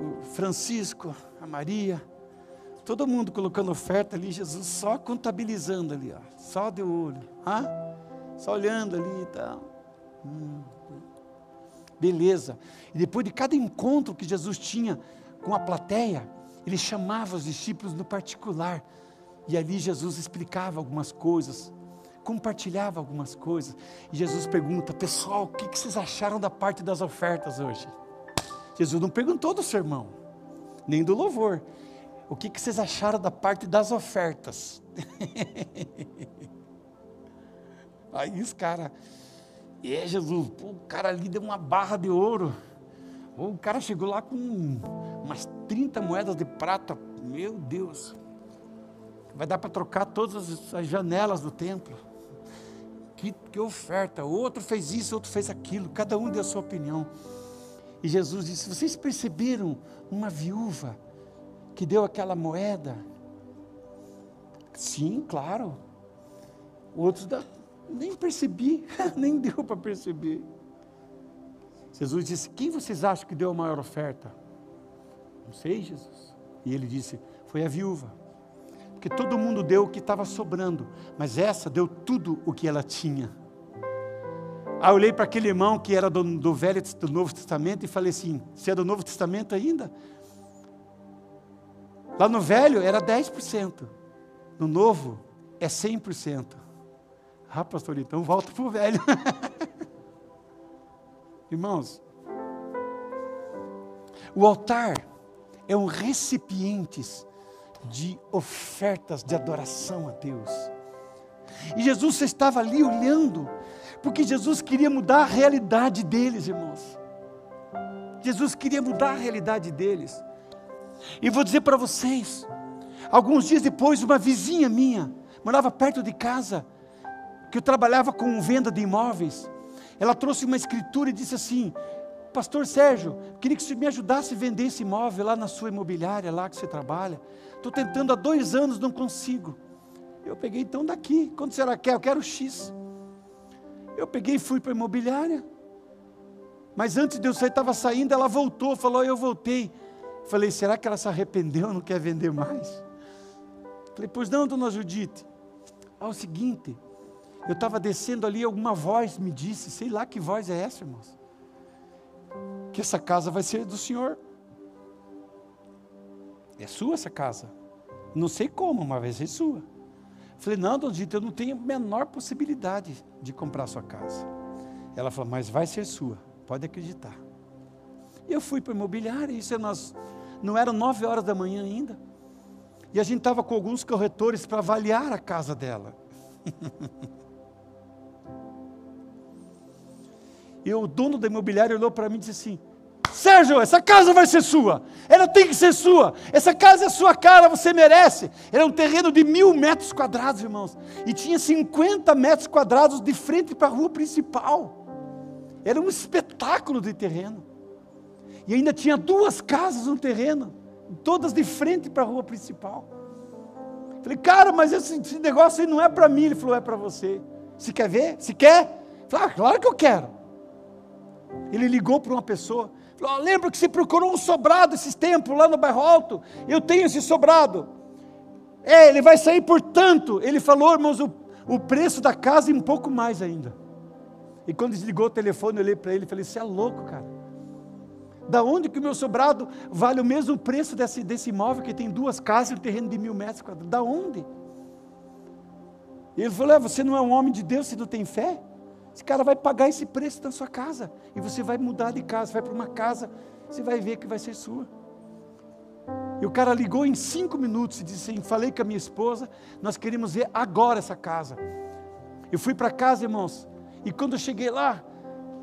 o Francisco, a Maria, todo mundo colocando oferta ali, Jesus só contabilizando ali, ó, só de olho, hã? Só olhando ali e tal. Hum, beleza. E depois de cada encontro que Jesus tinha com a plateia, ele chamava os discípulos no particular. E ali Jesus explicava algumas coisas, compartilhava algumas coisas. E Jesus pergunta: Pessoal, o que vocês acharam da parte das ofertas hoje? Jesus não perguntou do sermão, nem do louvor. O que vocês acharam da parte das ofertas? Aí os caras, é Jesus, pô, o cara ali deu uma barra de ouro. O cara chegou lá com umas 30 moedas de prata. Meu Deus. Vai dar para trocar todas as janelas do templo. Que, que oferta. Outro fez isso, outro fez aquilo. Cada um deu a sua opinião. E Jesus disse: Vocês perceberam uma viúva que deu aquela moeda? Sim, claro. Outros nem percebi, nem deu para perceber. Jesus disse: Quem vocês acham que deu a maior oferta? Não sei, Jesus. E ele disse: Foi a viúva. Porque todo mundo deu o que estava sobrando, mas essa deu tudo o que ela tinha. Aí eu olhei para aquele irmão que era do, do Velho do Novo Testamento e falei assim: Você é do Novo Testamento ainda? Lá no Velho era 10%, no Novo é 100%. Ah, pastor, então volta para o velho. Irmãos, o altar é um recipiente de ofertas de adoração a Deus. E Jesus estava ali olhando, porque Jesus queria mudar a realidade deles, irmãos. Jesus queria mudar a realidade deles. E vou dizer para vocês, alguns dias depois, uma vizinha minha, morava perto de casa, que eu trabalhava com venda de imóveis, ela trouxe uma escritura e disse assim: Pastor Sérgio, queria que você me ajudasse a vender esse imóvel lá na sua imobiliária, lá que você trabalha. Estou tentando há dois anos, não consigo. Eu peguei então daqui. Quanto será que quer? Eu quero X. Eu peguei e fui para a imobiliária. Mas antes de eu sair, estava saindo, ela voltou, falou, eu voltei. Falei, será que ela se arrependeu, não quer vender mais? Falei, pois não, dona Judite. É o seguinte, eu estava descendo ali, alguma voz me disse, sei lá que voz é essa, irmãos que essa casa vai ser do Senhor. É sua essa casa. Não sei como, mas vai ser sua. Falei, não, dona Dita, eu não tenho a menor possibilidade de comprar sua casa. Ela falou, mas vai ser sua, pode acreditar. Eu fui para o imobiliário, isso é nós, não eram nove horas da manhã ainda. E a gente estava com alguns corretores para avaliar a casa dela. E o dono da imobiliária olhou para mim e disse assim: Sérgio, essa casa vai ser sua. Ela tem que ser sua. Essa casa é sua cara, você merece. Era um terreno de mil metros quadrados, irmãos. E tinha 50 metros quadrados de frente para a rua principal. Era um espetáculo de terreno. E ainda tinha duas casas no terreno, todas de frente para a rua principal. Falei, cara, mas esse, esse negócio aí não é para mim. Ele falou, é para você. Se quer ver? Se quer? Falei, ah, claro que eu quero. Ele ligou para uma pessoa, falou: oh, lembra que você procurou um sobrado esses tempos lá no bairro alto? Eu tenho esse sobrado. É, ele vai sair por tanto. Ele falou, irmãos, o, o preço da casa e um pouco mais ainda. E quando desligou o telefone, eu olhei para ele e falei: Você é louco, cara. Da onde que o meu sobrado vale o mesmo preço desse, desse imóvel que tem duas casas e um terreno de mil metros quadrados? Da onde? Ele falou: é, Você não é um homem de Deus, você não tem fé? Esse cara vai pagar esse preço da sua casa. E você vai mudar de casa, vai para uma casa, você vai ver que vai ser sua. E o cara ligou em cinco minutos e disse assim: Falei com a minha esposa, nós queremos ver agora essa casa. Eu fui para casa, irmãos, e quando eu cheguei lá,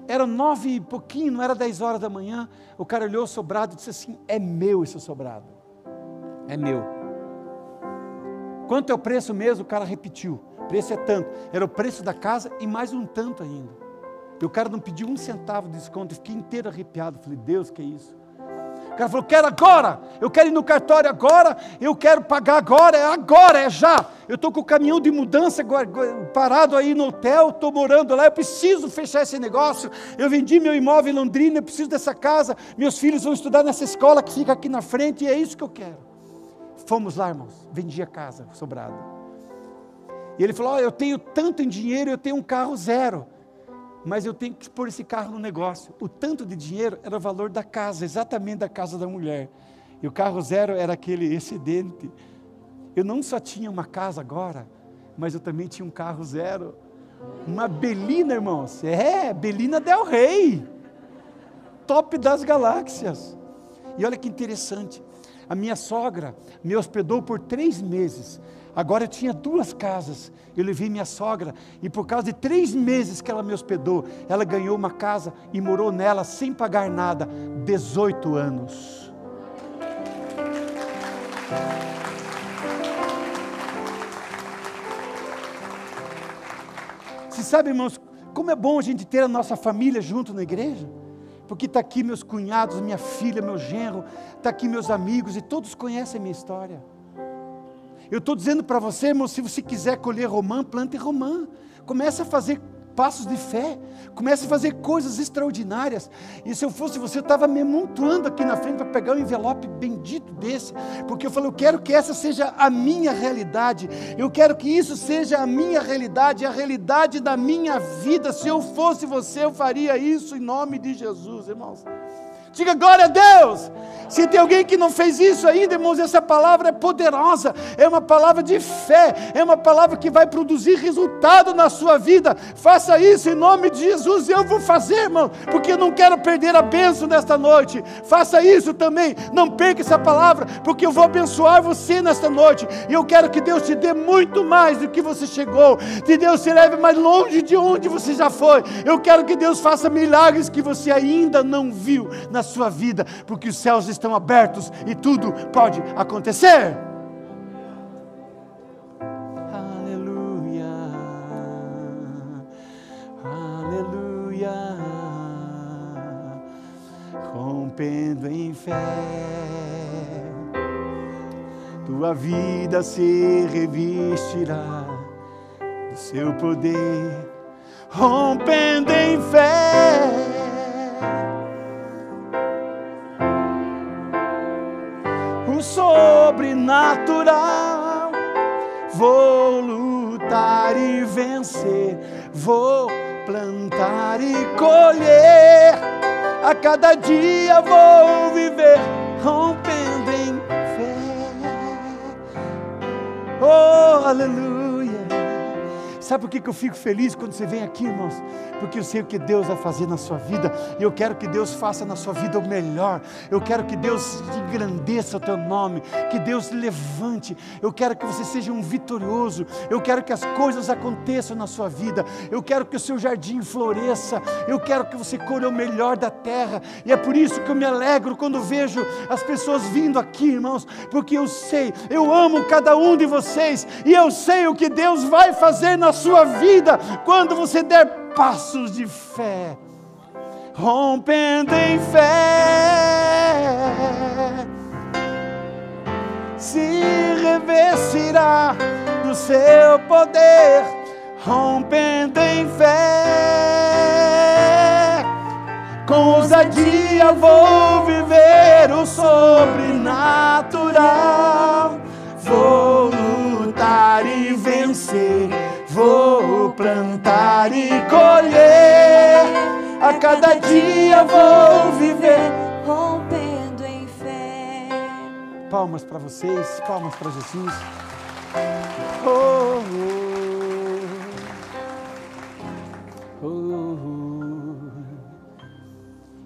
era nove e pouquinho, não era dez horas da manhã. O cara olhou o sobrado e disse assim: É meu esse sobrado. É meu. Quanto é o preço mesmo? O cara repetiu preço é tanto. Era o preço da casa e mais um tanto ainda. E o cara não pediu um centavo de desconto. Eu fiquei inteiro arrepiado. Falei, Deus, que é isso? O cara falou, quero agora. Eu quero ir no cartório agora. Eu quero pagar agora. É agora, é já. Eu estou com o caminhão de mudança parado aí no hotel. Estou morando lá. Eu preciso fechar esse negócio. Eu vendi meu imóvel em Londrina. Eu preciso dessa casa. Meus filhos vão estudar nessa escola que fica aqui na frente. E é isso que eu quero. Fomos lá, irmãos. Vendi a casa sobrado. E ele falou: oh, Eu tenho tanto em dinheiro, eu tenho um carro zero, mas eu tenho que pôr esse carro no negócio. O tanto de dinheiro era o valor da casa, exatamente da casa da mulher. E o carro zero era aquele excedente. Eu não só tinha uma casa agora, mas eu também tinha um carro zero. Uma Belina, irmãos. É, Belina Del Rey. Top das galáxias. E olha que interessante. A minha sogra me hospedou por três meses Agora eu tinha duas casas. Eu levei minha sogra e por causa de três meses que ela me hospedou, ela ganhou uma casa e morou nela sem pagar nada, 18 anos. Você sabe, irmãos, como é bom a gente ter a nossa família junto na igreja? Porque está aqui meus cunhados, minha filha, meu genro, está aqui meus amigos e todos conhecem a minha história. Eu estou dizendo para você, irmão, se você quiser colher romã, plante romã. Comece a fazer passos de fé, comece a fazer coisas extraordinárias. E se eu fosse você, eu estava me amontoando aqui na frente para pegar um envelope bendito desse, porque eu falei, eu quero que essa seja a minha realidade, eu quero que isso seja a minha realidade, a realidade da minha vida. Se eu fosse você, eu faria isso em nome de Jesus, irmãos. Diga glória a Deus. Se tem alguém que não fez isso ainda, irmãos, essa palavra é poderosa, é uma palavra de fé, é uma palavra que vai produzir resultado na sua vida. Faça isso em nome de Jesus, eu vou fazer, irmão, porque eu não quero perder a bênção nesta noite. Faça isso também, não perca essa palavra, porque eu vou abençoar você nesta noite, e eu quero que Deus te dê muito mais do que você chegou, que Deus te leve mais longe de onde você já foi. Eu quero que Deus faça milagres que você ainda não viu na vida, porque os céus estão abertos e tudo pode acontecer. Aleluia, aleluia, rompendo em fé, tua vida se revestirá do seu poder, rompendo em fé sobrenatural. Vou lutar e vencer, vou plantar e colher. A cada dia vou viver rompendo em fé. Oh, aleluia. Sabe por que, eu fico feliz quando você vem aqui, irmãos? Porque eu sei o que Deus vai fazer na sua vida, e eu quero que Deus faça na sua vida o melhor, eu quero que Deus engrandeça o teu nome, que Deus levante, eu quero que você seja um vitorioso, eu quero que as coisas aconteçam na sua vida, eu quero que o seu jardim floresça, eu quero que você colha o melhor da terra, e é por isso que eu me alegro quando vejo as pessoas vindo aqui, irmãos, porque eu sei, eu amo cada um de vocês, e eu sei o que Deus vai fazer na sua vida quando você der passos de fé, rompendo em fé, se revestirá do seu poder, rompendo em fé. Com ousadia vou viver o sobrenatural, vou lutar e vencer Vou plantar e colher, a cada dia vou viver, rompendo em fé. Palmas para vocês, palmas para Jesus. Oh, oh, oh.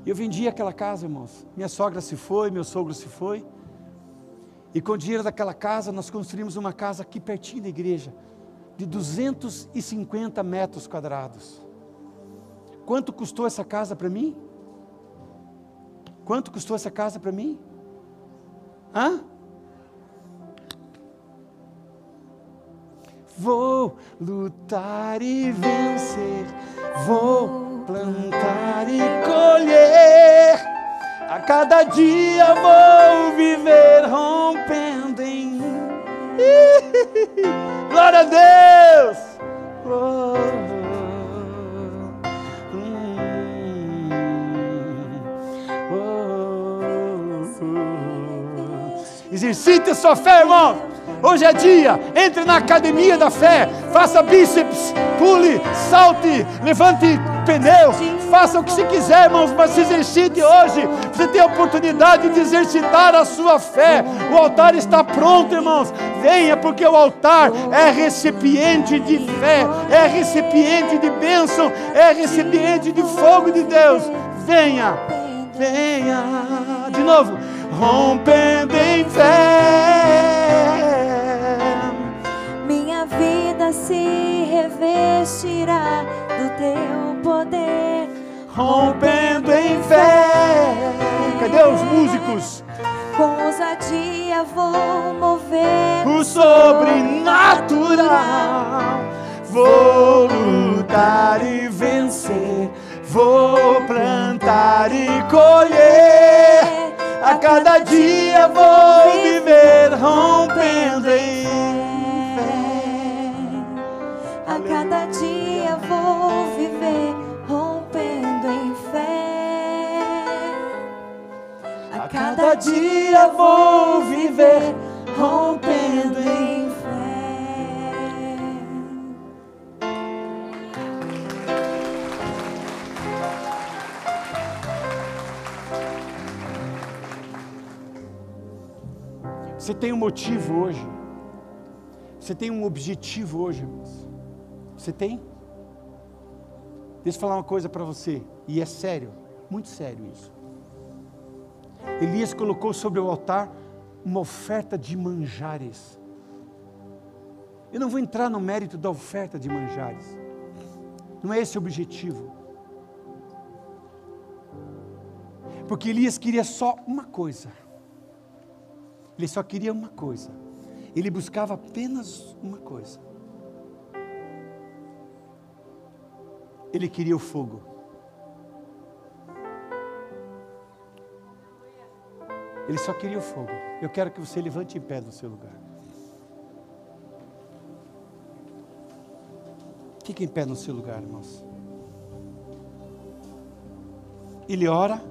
Eu vendi aquela casa, irmãos. Minha sogra se foi, meu sogro se foi. E com o dinheiro daquela casa, nós construímos uma casa aqui pertinho da igreja de 250 metros quadrados. Quanto custou essa casa para mim? Quanto custou essa casa para mim? Hã? Vou lutar e vencer, vou plantar e colher. A cada dia vou viver rompendo em Glória a Deus! Exercite a sua fé, irmão. Hoje é dia. Entre na academia da fé. Faça bíceps, pule, salte, levante pneu, faça o que você quiser, irmãos, mas se exercite hoje. Você tem a oportunidade de exercitar a sua fé. O altar está pronto, irmãos. Venha, porque o altar é recipiente de fé, é recipiente de bênção, é recipiente de fogo de Deus. Venha, venha. De novo, rompendo em fé. Minha vida se revestirá do teu poder, rompendo em fé. Cadê os músicos? Com ousadia vou mover o sobrenatural. Vou lutar e vencer, vou plantar e colher. A cada dia vou viver rompendo em fé. A cada Cada dia vou viver rompendo em fé. Você tem um motivo hoje. Você tem um objetivo hoje. Você tem? Deixa eu falar uma coisa para você, e é sério, muito sério isso. Elias colocou sobre o altar uma oferta de manjares. Eu não vou entrar no mérito da oferta de manjares. Não é esse o objetivo. Porque Elias queria só uma coisa. Ele só queria uma coisa. Ele buscava apenas uma coisa. Ele queria o fogo. Ele só queria o fogo. Eu quero que você levante em pé do seu lugar. Fique em pé no seu lugar, irmãos. Ele ora.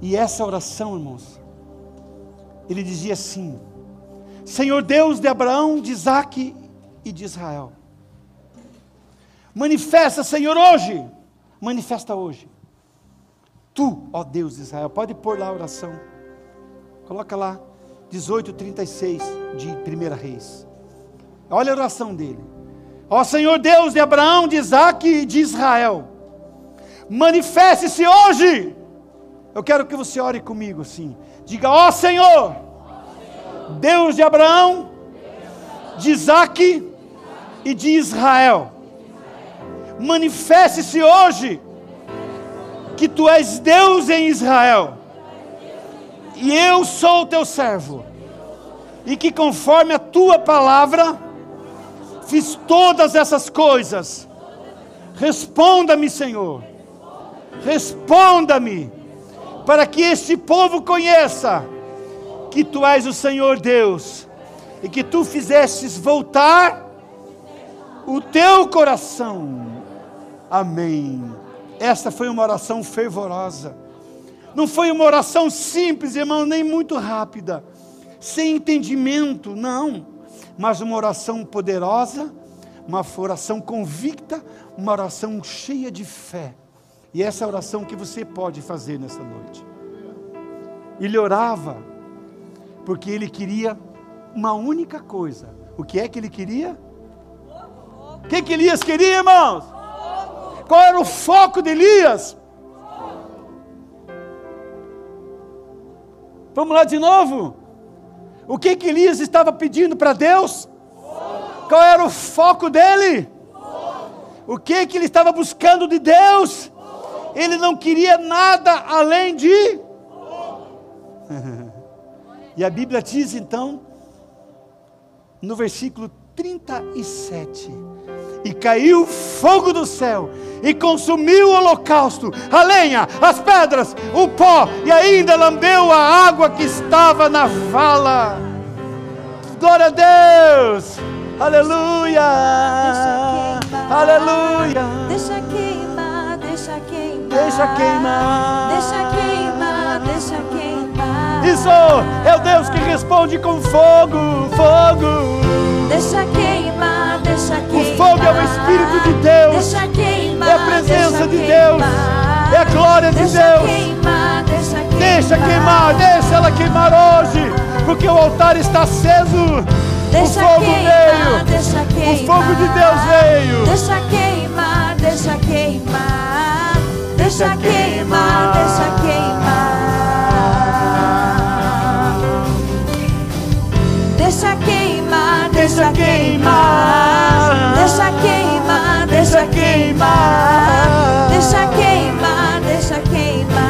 E essa oração, irmãos, ele dizia assim: Senhor Deus de Abraão, de Isaac e de Israel, manifesta, Senhor, hoje, manifesta hoje. Tu, ó Deus de Israel, pode pôr lá a oração, coloca lá, 18:36 de 1 Reis. Olha a oração dele. Ó Senhor Deus de Abraão, de Isaac e de Israel, manifeste-se hoje eu quero que você ore comigo assim. Diga: Ó Senhor, Deus de Abraão, de Isaac e de Israel, manifeste-se hoje que tu és Deus em Israel, e eu sou o teu servo, e que conforme a tua palavra, fiz todas essas coisas. Responda-me, Senhor, responda-me para que este povo conheça que tu és o Senhor Deus e que tu fizestes voltar o teu coração. Amém. Esta foi uma oração fervorosa. Não foi uma oração simples, irmão, nem muito rápida, sem entendimento, não, mas uma oração poderosa, uma oração convicta, uma oração cheia de fé. E essa é a oração que você pode fazer nessa noite. Ele orava porque ele queria uma única coisa. O que é que ele queria? O que, que Elias queria, irmãos? Qual era o foco de Elias? Vamos lá de novo. O que que Elias estava pedindo para Deus? Qual era o foco dele? O que que ele estava buscando de Deus? ele não queria nada além de. e a Bíblia diz então, no versículo 37, e caiu fogo do céu, e consumiu o holocausto, a lenha, as pedras, o pó, e ainda lambeu a água que estava na vala. Glória a Deus! Aleluia! Aleluia! Deixa Deixa queimar. Deixa queimar, deixa queimar. Isso é o Deus que responde com fogo, fogo. Deixa queimar, deixa queimar. O fogo é o Espírito de Deus. Deixa queimar. É a presença de Deus. É a glória de deixa Deus. Queimar, deixa queimar. Deixa queimar, deixa ela queimar hoje, porque o altar está aceso. Deixa o fogo queimar, veio. O fogo de Deus veio. Deixa queimar, deixa queimar. Deixa queimar, deixa queimar. Deixa queimar. Deixa queimar, deixa queimar. Deixa queimar, deixa queimar.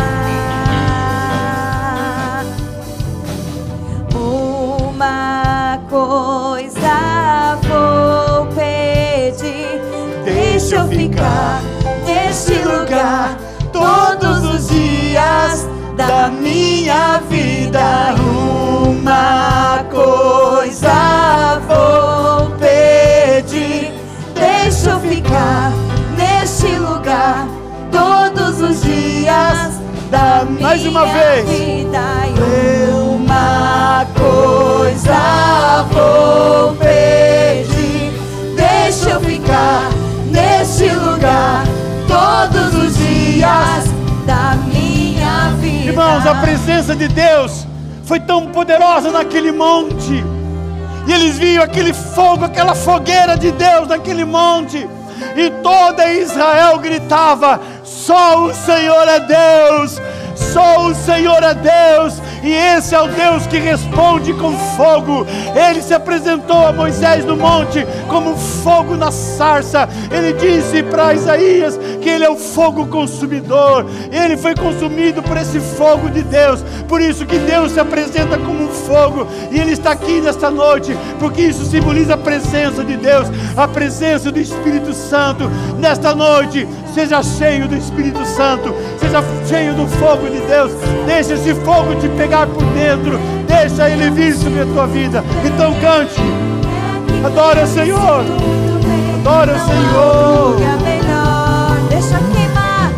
Uma coisa vou pedir. Deixa eu ficar neste lugar todos os dias da minha vida. Uma coisa Mais uma vez. Uma coisa vou pedir, deixa eu ficar neste lugar todos os dias da minha vida. Irmãos, a presença de Deus foi tão poderosa naquele monte. E eles viam aquele fogo, aquela fogueira de Deus naquele monte. E toda Israel gritava: Só o Senhor é Deus, só o Senhor é Deus, e esse é o Deus que responde com fogo. Ele se apresentou a Moisés no monte como fogo na sarça. Ele disse para Isaías que ele é o fogo consumidor. Ele foi consumido por esse fogo de Deus. Por isso que Deus se apresenta como um fogo, e ele está aqui nesta noite, porque isso simboliza a presença de Deus, a presença do Espírito Santo. Nesta noite, seja cheio do Espírito Santo, seja cheio do fogo de Deus. Deixa esse fogo te pegar por dentro, deixa ele vir sobre a tua vida. Então cante, adora o Senhor, adora o Senhor. Deixa queimar,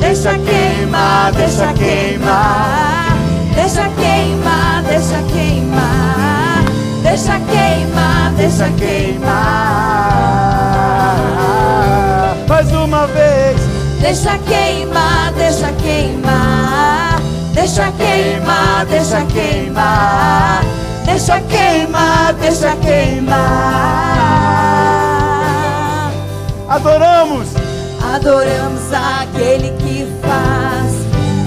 deixa queimar, deixa queimar, deixa queimar, deixa queimar, deixa queimar, deixa queimar. Mais uma vez, Deixa queimar, deixa queimar, deixa queimar, deixa queimar, deixa queimar, deixa queimar. adoramos. Adoramos aquele que faz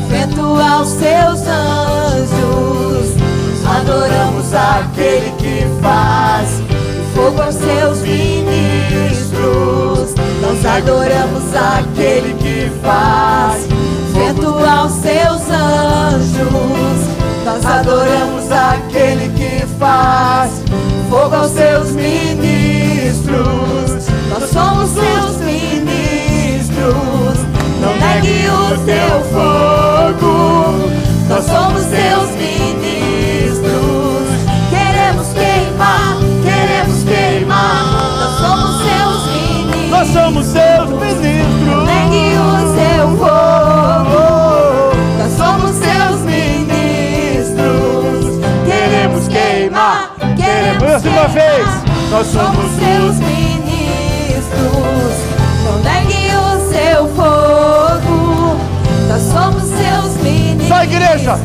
vento aos seus anjos. Adoramos aquele que faz fogo aos seus ministros. Nós adoramos aquele que faz vento aos seus anjos. Nós adoramos aquele que faz fogo aos seus ministros. Nós somos seus ministros. Não negue o teu fogo. Nós somos seus ministros. Queremos queimar, queremos queimar. Nós somos seus ministros. Nós somos seus ministros. Negue o seu fogo. Mais uma vez, nós somos seus ministros. Não negue o seu fogo. Nós somos seus ministros. Só igreja.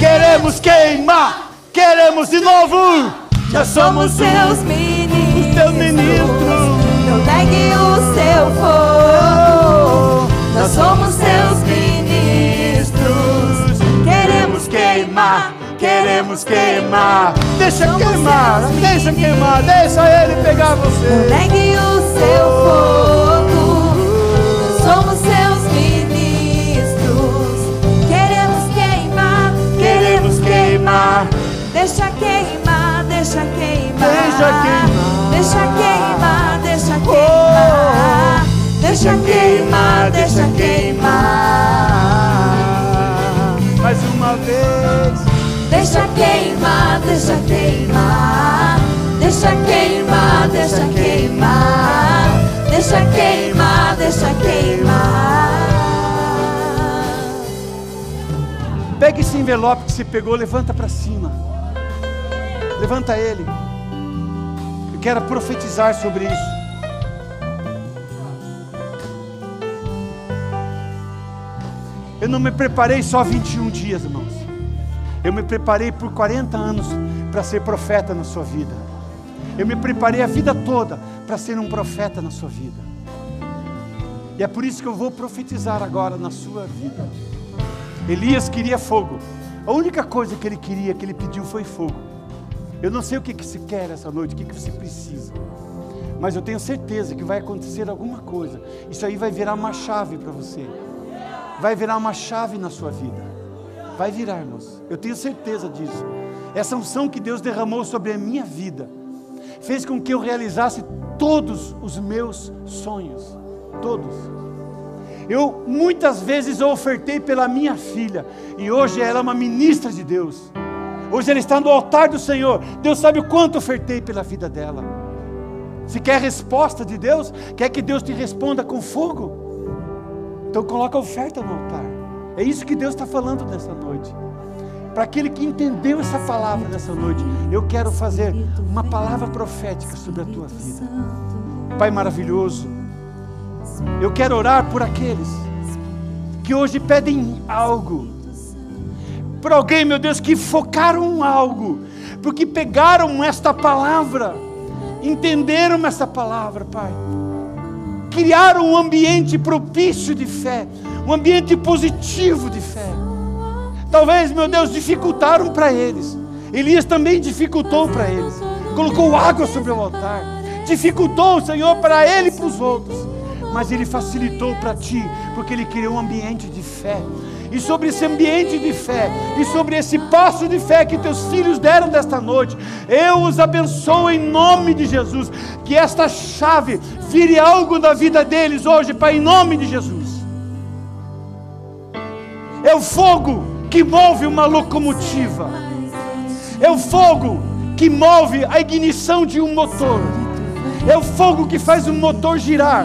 Queremos queimar, queremos de novo. Nós somos seus ministros. Teus ministros. Não negue o seu fogo. Nós somos seus ministros. Queremos queimar, queremos queimar. Deixa queimar, deixa queimar, deixa ele pegar você. negue o seu fogo. Somos seus ministros. Queremos queimar, Queremos queimar, Deixa queimar, deixa queimar. Deixa queimar. Deixa queimar, deixa Oh. queimar. Deixa queimar, deixa queimar. mais uma vez. Deixa queimar, deixa queimar. Deixa queimar, deixa queimar. Deixa queimar, deixa queimar. Pega esse envelope que você pegou, levanta para cima. Levanta ele. Eu quero profetizar sobre isso. Eu não me preparei só 21 dias, irmãos. Eu me preparei por 40 anos para ser profeta na sua vida. Eu me preparei a vida toda para ser um profeta na sua vida. E é por isso que eu vou profetizar agora na sua vida. Elias queria fogo. A única coisa que ele queria, que ele pediu, foi fogo. Eu não sei o que, que quer essa noite, o que, que você precisa. Mas eu tenho certeza que vai acontecer alguma coisa. Isso aí vai virar uma chave para você. Vai virar uma chave na sua vida. Vai virar, irmãos. Eu tenho certeza disso. Essa unção que Deus derramou sobre a minha vida fez com que eu realizasse todos os meus sonhos. Todos. Eu muitas vezes ofertei pela minha filha e hoje ela é uma ministra de Deus. Hoje ela está no altar do Senhor. Deus sabe o quanto ofertei pela vida dela. Se quer resposta de Deus, quer que Deus te responda com fogo. Então coloca a oferta no altar. É isso que Deus está falando nessa noite. Para aquele que entendeu essa palavra nessa noite, eu quero fazer uma palavra profética sobre a tua vida. Pai maravilhoso, eu quero orar por aqueles que hoje pedem algo. por alguém, meu Deus, que focaram algo, porque pegaram esta palavra, entenderam esta palavra, Pai. Criaram um ambiente propício de fé, um ambiente positivo de fé. Talvez, meu Deus, dificultaram para eles. Elias também dificultou para eles. Colocou água sobre o altar. Dificultou, Senhor, para ele e para os outros. Mas ele facilitou para ti, porque ele criou um ambiente de fé e sobre esse ambiente de fé, e sobre esse passo de fé que teus filhos deram desta noite, eu os abençoo em nome de Jesus. Que esta chave vire algo da vida deles hoje, Pai, em nome de Jesus. É o fogo que move uma locomotiva, é o fogo que move a ignição de um motor, é o fogo que faz o motor girar.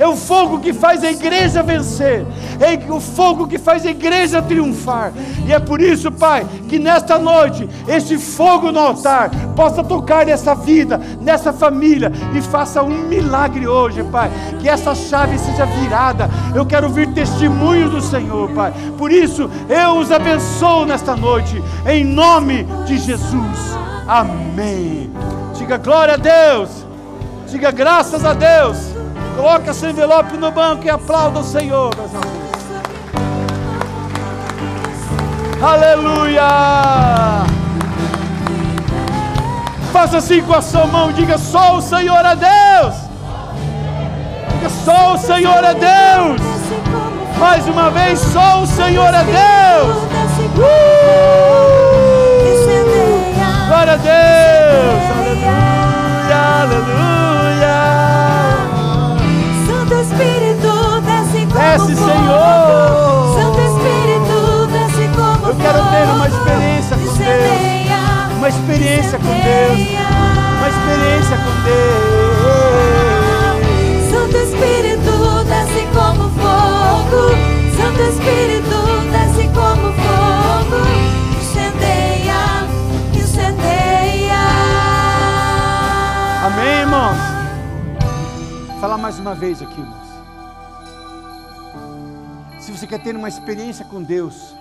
É o fogo que faz a igreja vencer, é o fogo que faz a igreja triunfar. E é por isso, Pai, que nesta noite, esse fogo no altar possa tocar nessa vida, nessa família e faça um milagre hoje, Pai. Que essa chave seja virada. Eu quero ouvir testemunhos do Senhor, Pai. Por isso, eu os abençoo nesta noite, em nome de Jesus. Amém. Diga glória a Deus. Diga graças a Deus. Coloca esse envelope no banco e aplauda o Senhor, meus amigos. Aleluia! Faça assim com a sua mão, diga só o Senhor é Deus. Diga só o Senhor é Deus. Mais uma vez, só o Senhor é Deus. Uh! Glória a Deus. Desce, Senhor. Santo Espírito, desce como Eu quero ter uma experiência com Deus. Uma experiência com Deus. Uma experiência com Deus. Santo Espírito, desce como fogo. Santo Espírito, desce como fogo. Incendeia, incendeia. Amém, irmãos? Vou falar mais uma vez aqui, irmãos. Você quer ter uma experiência com Deus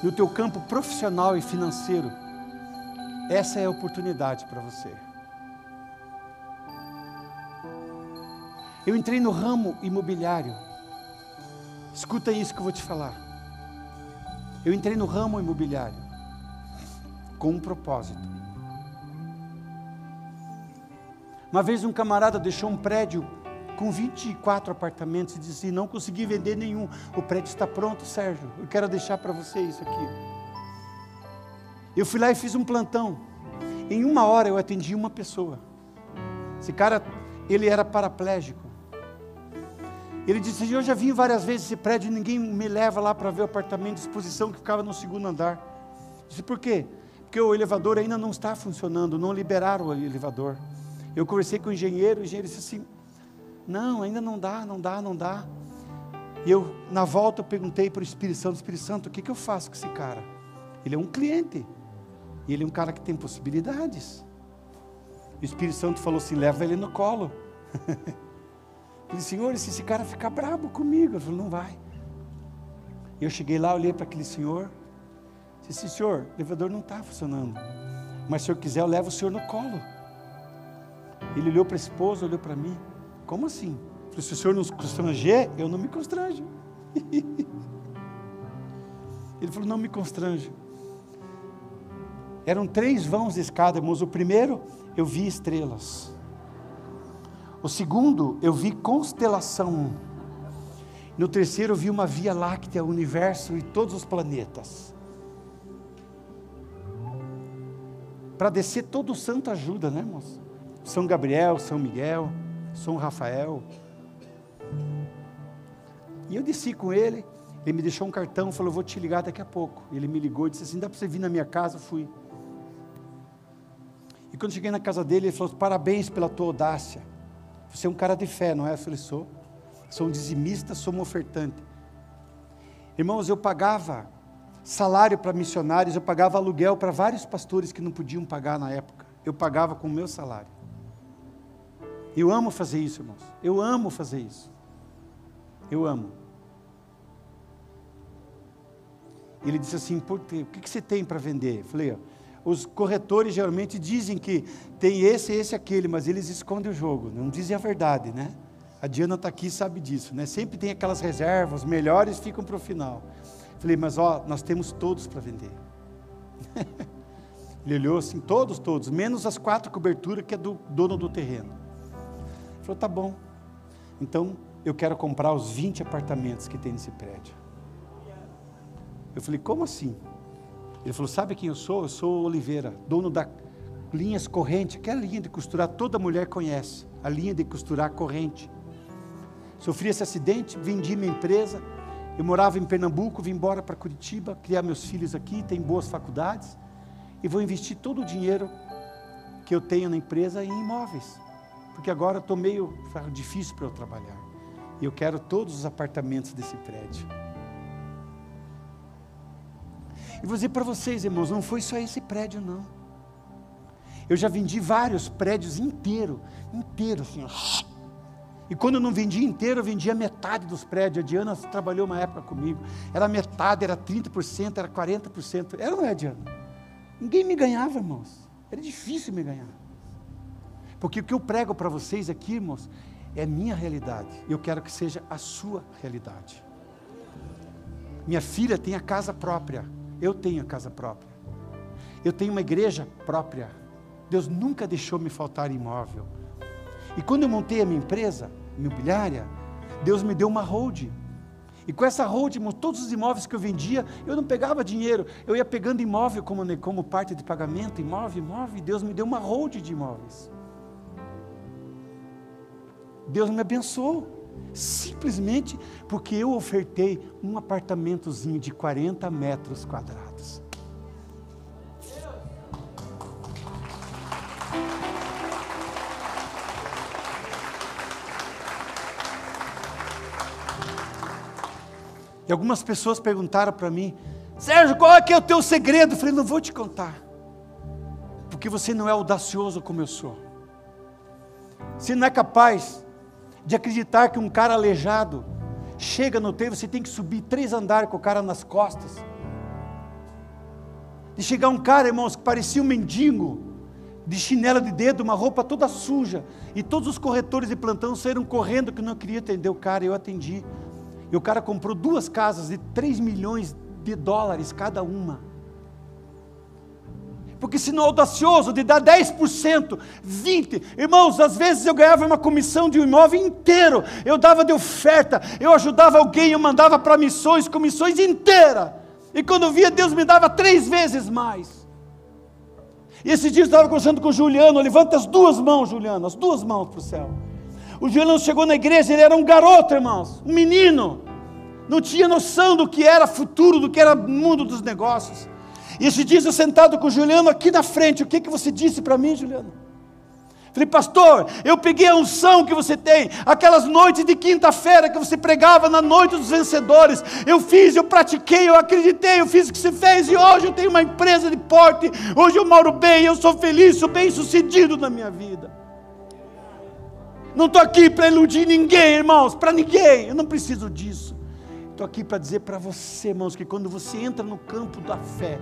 no teu campo profissional e financeiro, essa é a oportunidade para você. Eu entrei no ramo imobiliário. Escuta isso que eu vou te falar. Eu entrei no ramo imobiliário com um propósito. Uma vez um camarada deixou um prédio com 24 apartamentos e disse: Não consegui vender nenhum. O prédio está pronto, Sérgio. Eu quero deixar para você isso aqui. Eu fui lá e fiz um plantão. Em uma hora eu atendi uma pessoa. Esse cara, ele era paraplégico. Ele disse: Eu já vim várias vezes esse prédio e ninguém me leva lá para ver o apartamento de exposição que ficava no segundo andar. Eu disse: Por quê? Porque o elevador ainda não está funcionando, não liberaram o elevador. Eu conversei com o engenheiro, o engenheiro disse assim: não, ainda não dá, não dá, não dá. E eu, na volta, eu perguntei para o Espírito Santo: Espírito Santo, o que, que eu faço com esse cara? Ele é um cliente. E ele é um cara que tem possibilidades. E o Espírito Santo falou assim: leva ele no colo. Eu disse, Senhor, se esse cara ficar brabo comigo, eu falei, não vai. E eu cheguei lá, olhei para aquele senhor, disse, senhor, o elevador não está funcionando. Mas se o senhor quiser, eu levo o senhor no colo. Ele olhou para a esposa, olhou para mim. Como assim? Se o senhor nos constranger, eu não me constranjo. Ele falou, não me constranjo. Eram três vãos de escada, irmãos. O primeiro, eu vi estrelas. O segundo, eu vi constelação. No terceiro, eu vi uma via láctea, o universo e todos os planetas. Para descer, todo santo ajuda, né, irmãos? São Gabriel, São Miguel. São Rafael. E eu desci com ele, ele me deixou um cartão, falou, vou te ligar daqui a pouco. Ele me ligou e disse assim, dá para você vir na minha casa? Eu fui. E quando cheguei na casa dele, ele falou, parabéns pela tua audácia. Você é um cara de fé, não é? Eu falei, sou. Sou um dizimista, sou um ofertante. Irmãos, eu pagava salário para missionários, eu pagava aluguel para vários pastores que não podiam pagar na época. Eu pagava com o meu salário. Eu amo fazer isso, irmãos. Eu amo fazer isso. Eu amo. Ele disse assim: Por quê? o que você tem para vender? Eu falei: os corretores geralmente dizem que tem esse, esse, aquele, mas eles escondem o jogo, não dizem a verdade, né? A Diana está aqui e sabe disso, né? Sempre tem aquelas reservas, melhores ficam para o final. Falei, mas ó, nós temos todos para vender. Ele olhou assim, todos, todos, menos as quatro coberturas que é do dono do terreno. Falou, tá bom. Então, eu quero comprar os 20 apartamentos que tem nesse prédio. Eu falei, como assim? Ele falou, sabe quem eu sou? Eu sou Oliveira, dono da linhas corrente, aquela linha de costurar, toda mulher conhece, a linha de costurar corrente. Sofri esse acidente, vendi minha empresa, eu morava em Pernambuco, vim embora para Curitiba, criar meus filhos aqui, tem boas faculdades, e vou investir todo o dinheiro que eu tenho na empresa em imóveis, porque agora estou meio difícil para eu trabalhar. E eu quero todos os apartamentos desse prédio. E vou dizer para vocês, irmãos, não foi só esse prédio, não. Eu já vendi vários prédios inteiro, inteiro, assim, ó e quando eu não vendia inteiro, eu vendia metade dos prédios. A Diana trabalhou uma época comigo. Era metade, era 30%, era 40%. Era não é, Diana? Ninguém me ganhava, irmãos. Era difícil me ganhar. Porque o que eu prego para vocês aqui, irmãos, é minha realidade. Eu quero que seja a sua realidade. Minha filha tem a casa própria. Eu tenho a casa própria. Eu tenho uma igreja própria. Deus nunca deixou me faltar imóvel. E quando eu montei a minha empresa, imobiliária, Deus me deu uma hold. E com essa hold, todos os imóveis que eu vendia, eu não pegava dinheiro, eu ia pegando imóvel como, como parte de pagamento, imóvel, imóvel, e Deus me deu uma hold de imóveis. Deus me abençoou, simplesmente porque eu ofertei um apartamentozinho de 40 metros quadrados. E algumas pessoas perguntaram para mim, Sérgio, qual é que é o teu segredo? Eu falei, não vou te contar. Porque você não é audacioso como eu sou. Você não é capaz de acreditar que um cara aleijado chega no teu, você tem que subir três andares com o cara nas costas. De chegar um cara, irmãos, que parecia um mendigo, de chinela de dedo, uma roupa toda suja, e todos os corretores de plantão saíram correndo que não queria atender o cara, eu atendi. E o cara comprou duas casas de 3 milhões de dólares cada uma. Porque se não é audacioso de dar 10%, 20%, irmãos, às vezes eu ganhava uma comissão de um imóvel inteiro, eu dava de oferta, eu ajudava alguém, eu mandava para missões, comissões inteira. E quando via, Deus me dava três vezes mais. E esse dia eu estava conversando com o Juliano, levanta as duas mãos, Juliano, as duas mãos para o céu. O Juliano chegou na igreja, ele era um garoto, irmãos, um menino. Não tinha noção do que era futuro, do que era mundo dos negócios. E esse dia eu sentado com o Juliano aqui na frente, o que, que você disse para mim, Juliano? Falei, pastor, eu peguei a unção que você tem, aquelas noites de quinta-feira que você pregava na noite dos vencedores. Eu fiz, eu pratiquei, eu acreditei, eu fiz o que você fez e hoje eu tenho uma empresa de porte. Hoje eu moro bem, eu sou feliz, sou bem sucedido na minha vida. Não estou aqui para iludir ninguém, irmãos, para ninguém. Eu não preciso disso. Estou aqui para dizer para você, irmãos, que quando você entra no campo da fé,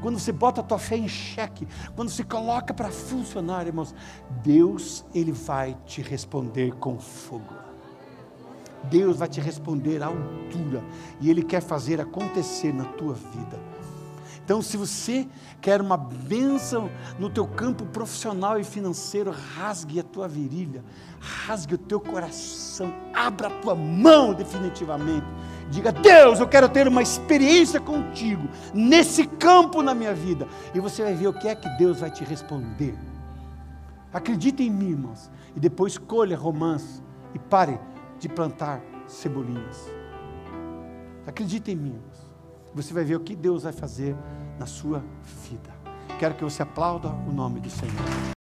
quando você bota a tua fé em xeque, quando você coloca para funcionar, irmãos, Deus, Ele vai te responder com fogo. Deus vai te responder à altura, e Ele quer fazer acontecer na tua vida. Então, se você quer uma bênção no teu campo profissional e financeiro, rasgue a tua virilha, rasgue o teu coração, abra a tua mão definitivamente. Diga, Deus, eu quero ter uma experiência contigo nesse campo na minha vida. E você vai ver o que é que Deus vai te responder. Acredite em mim, irmãos. E depois colha romãs e pare de plantar cebolinhas. Acredite em mim, irmãos. Você vai ver o que Deus vai fazer na sua vida. Quero que você aplauda o nome do Senhor.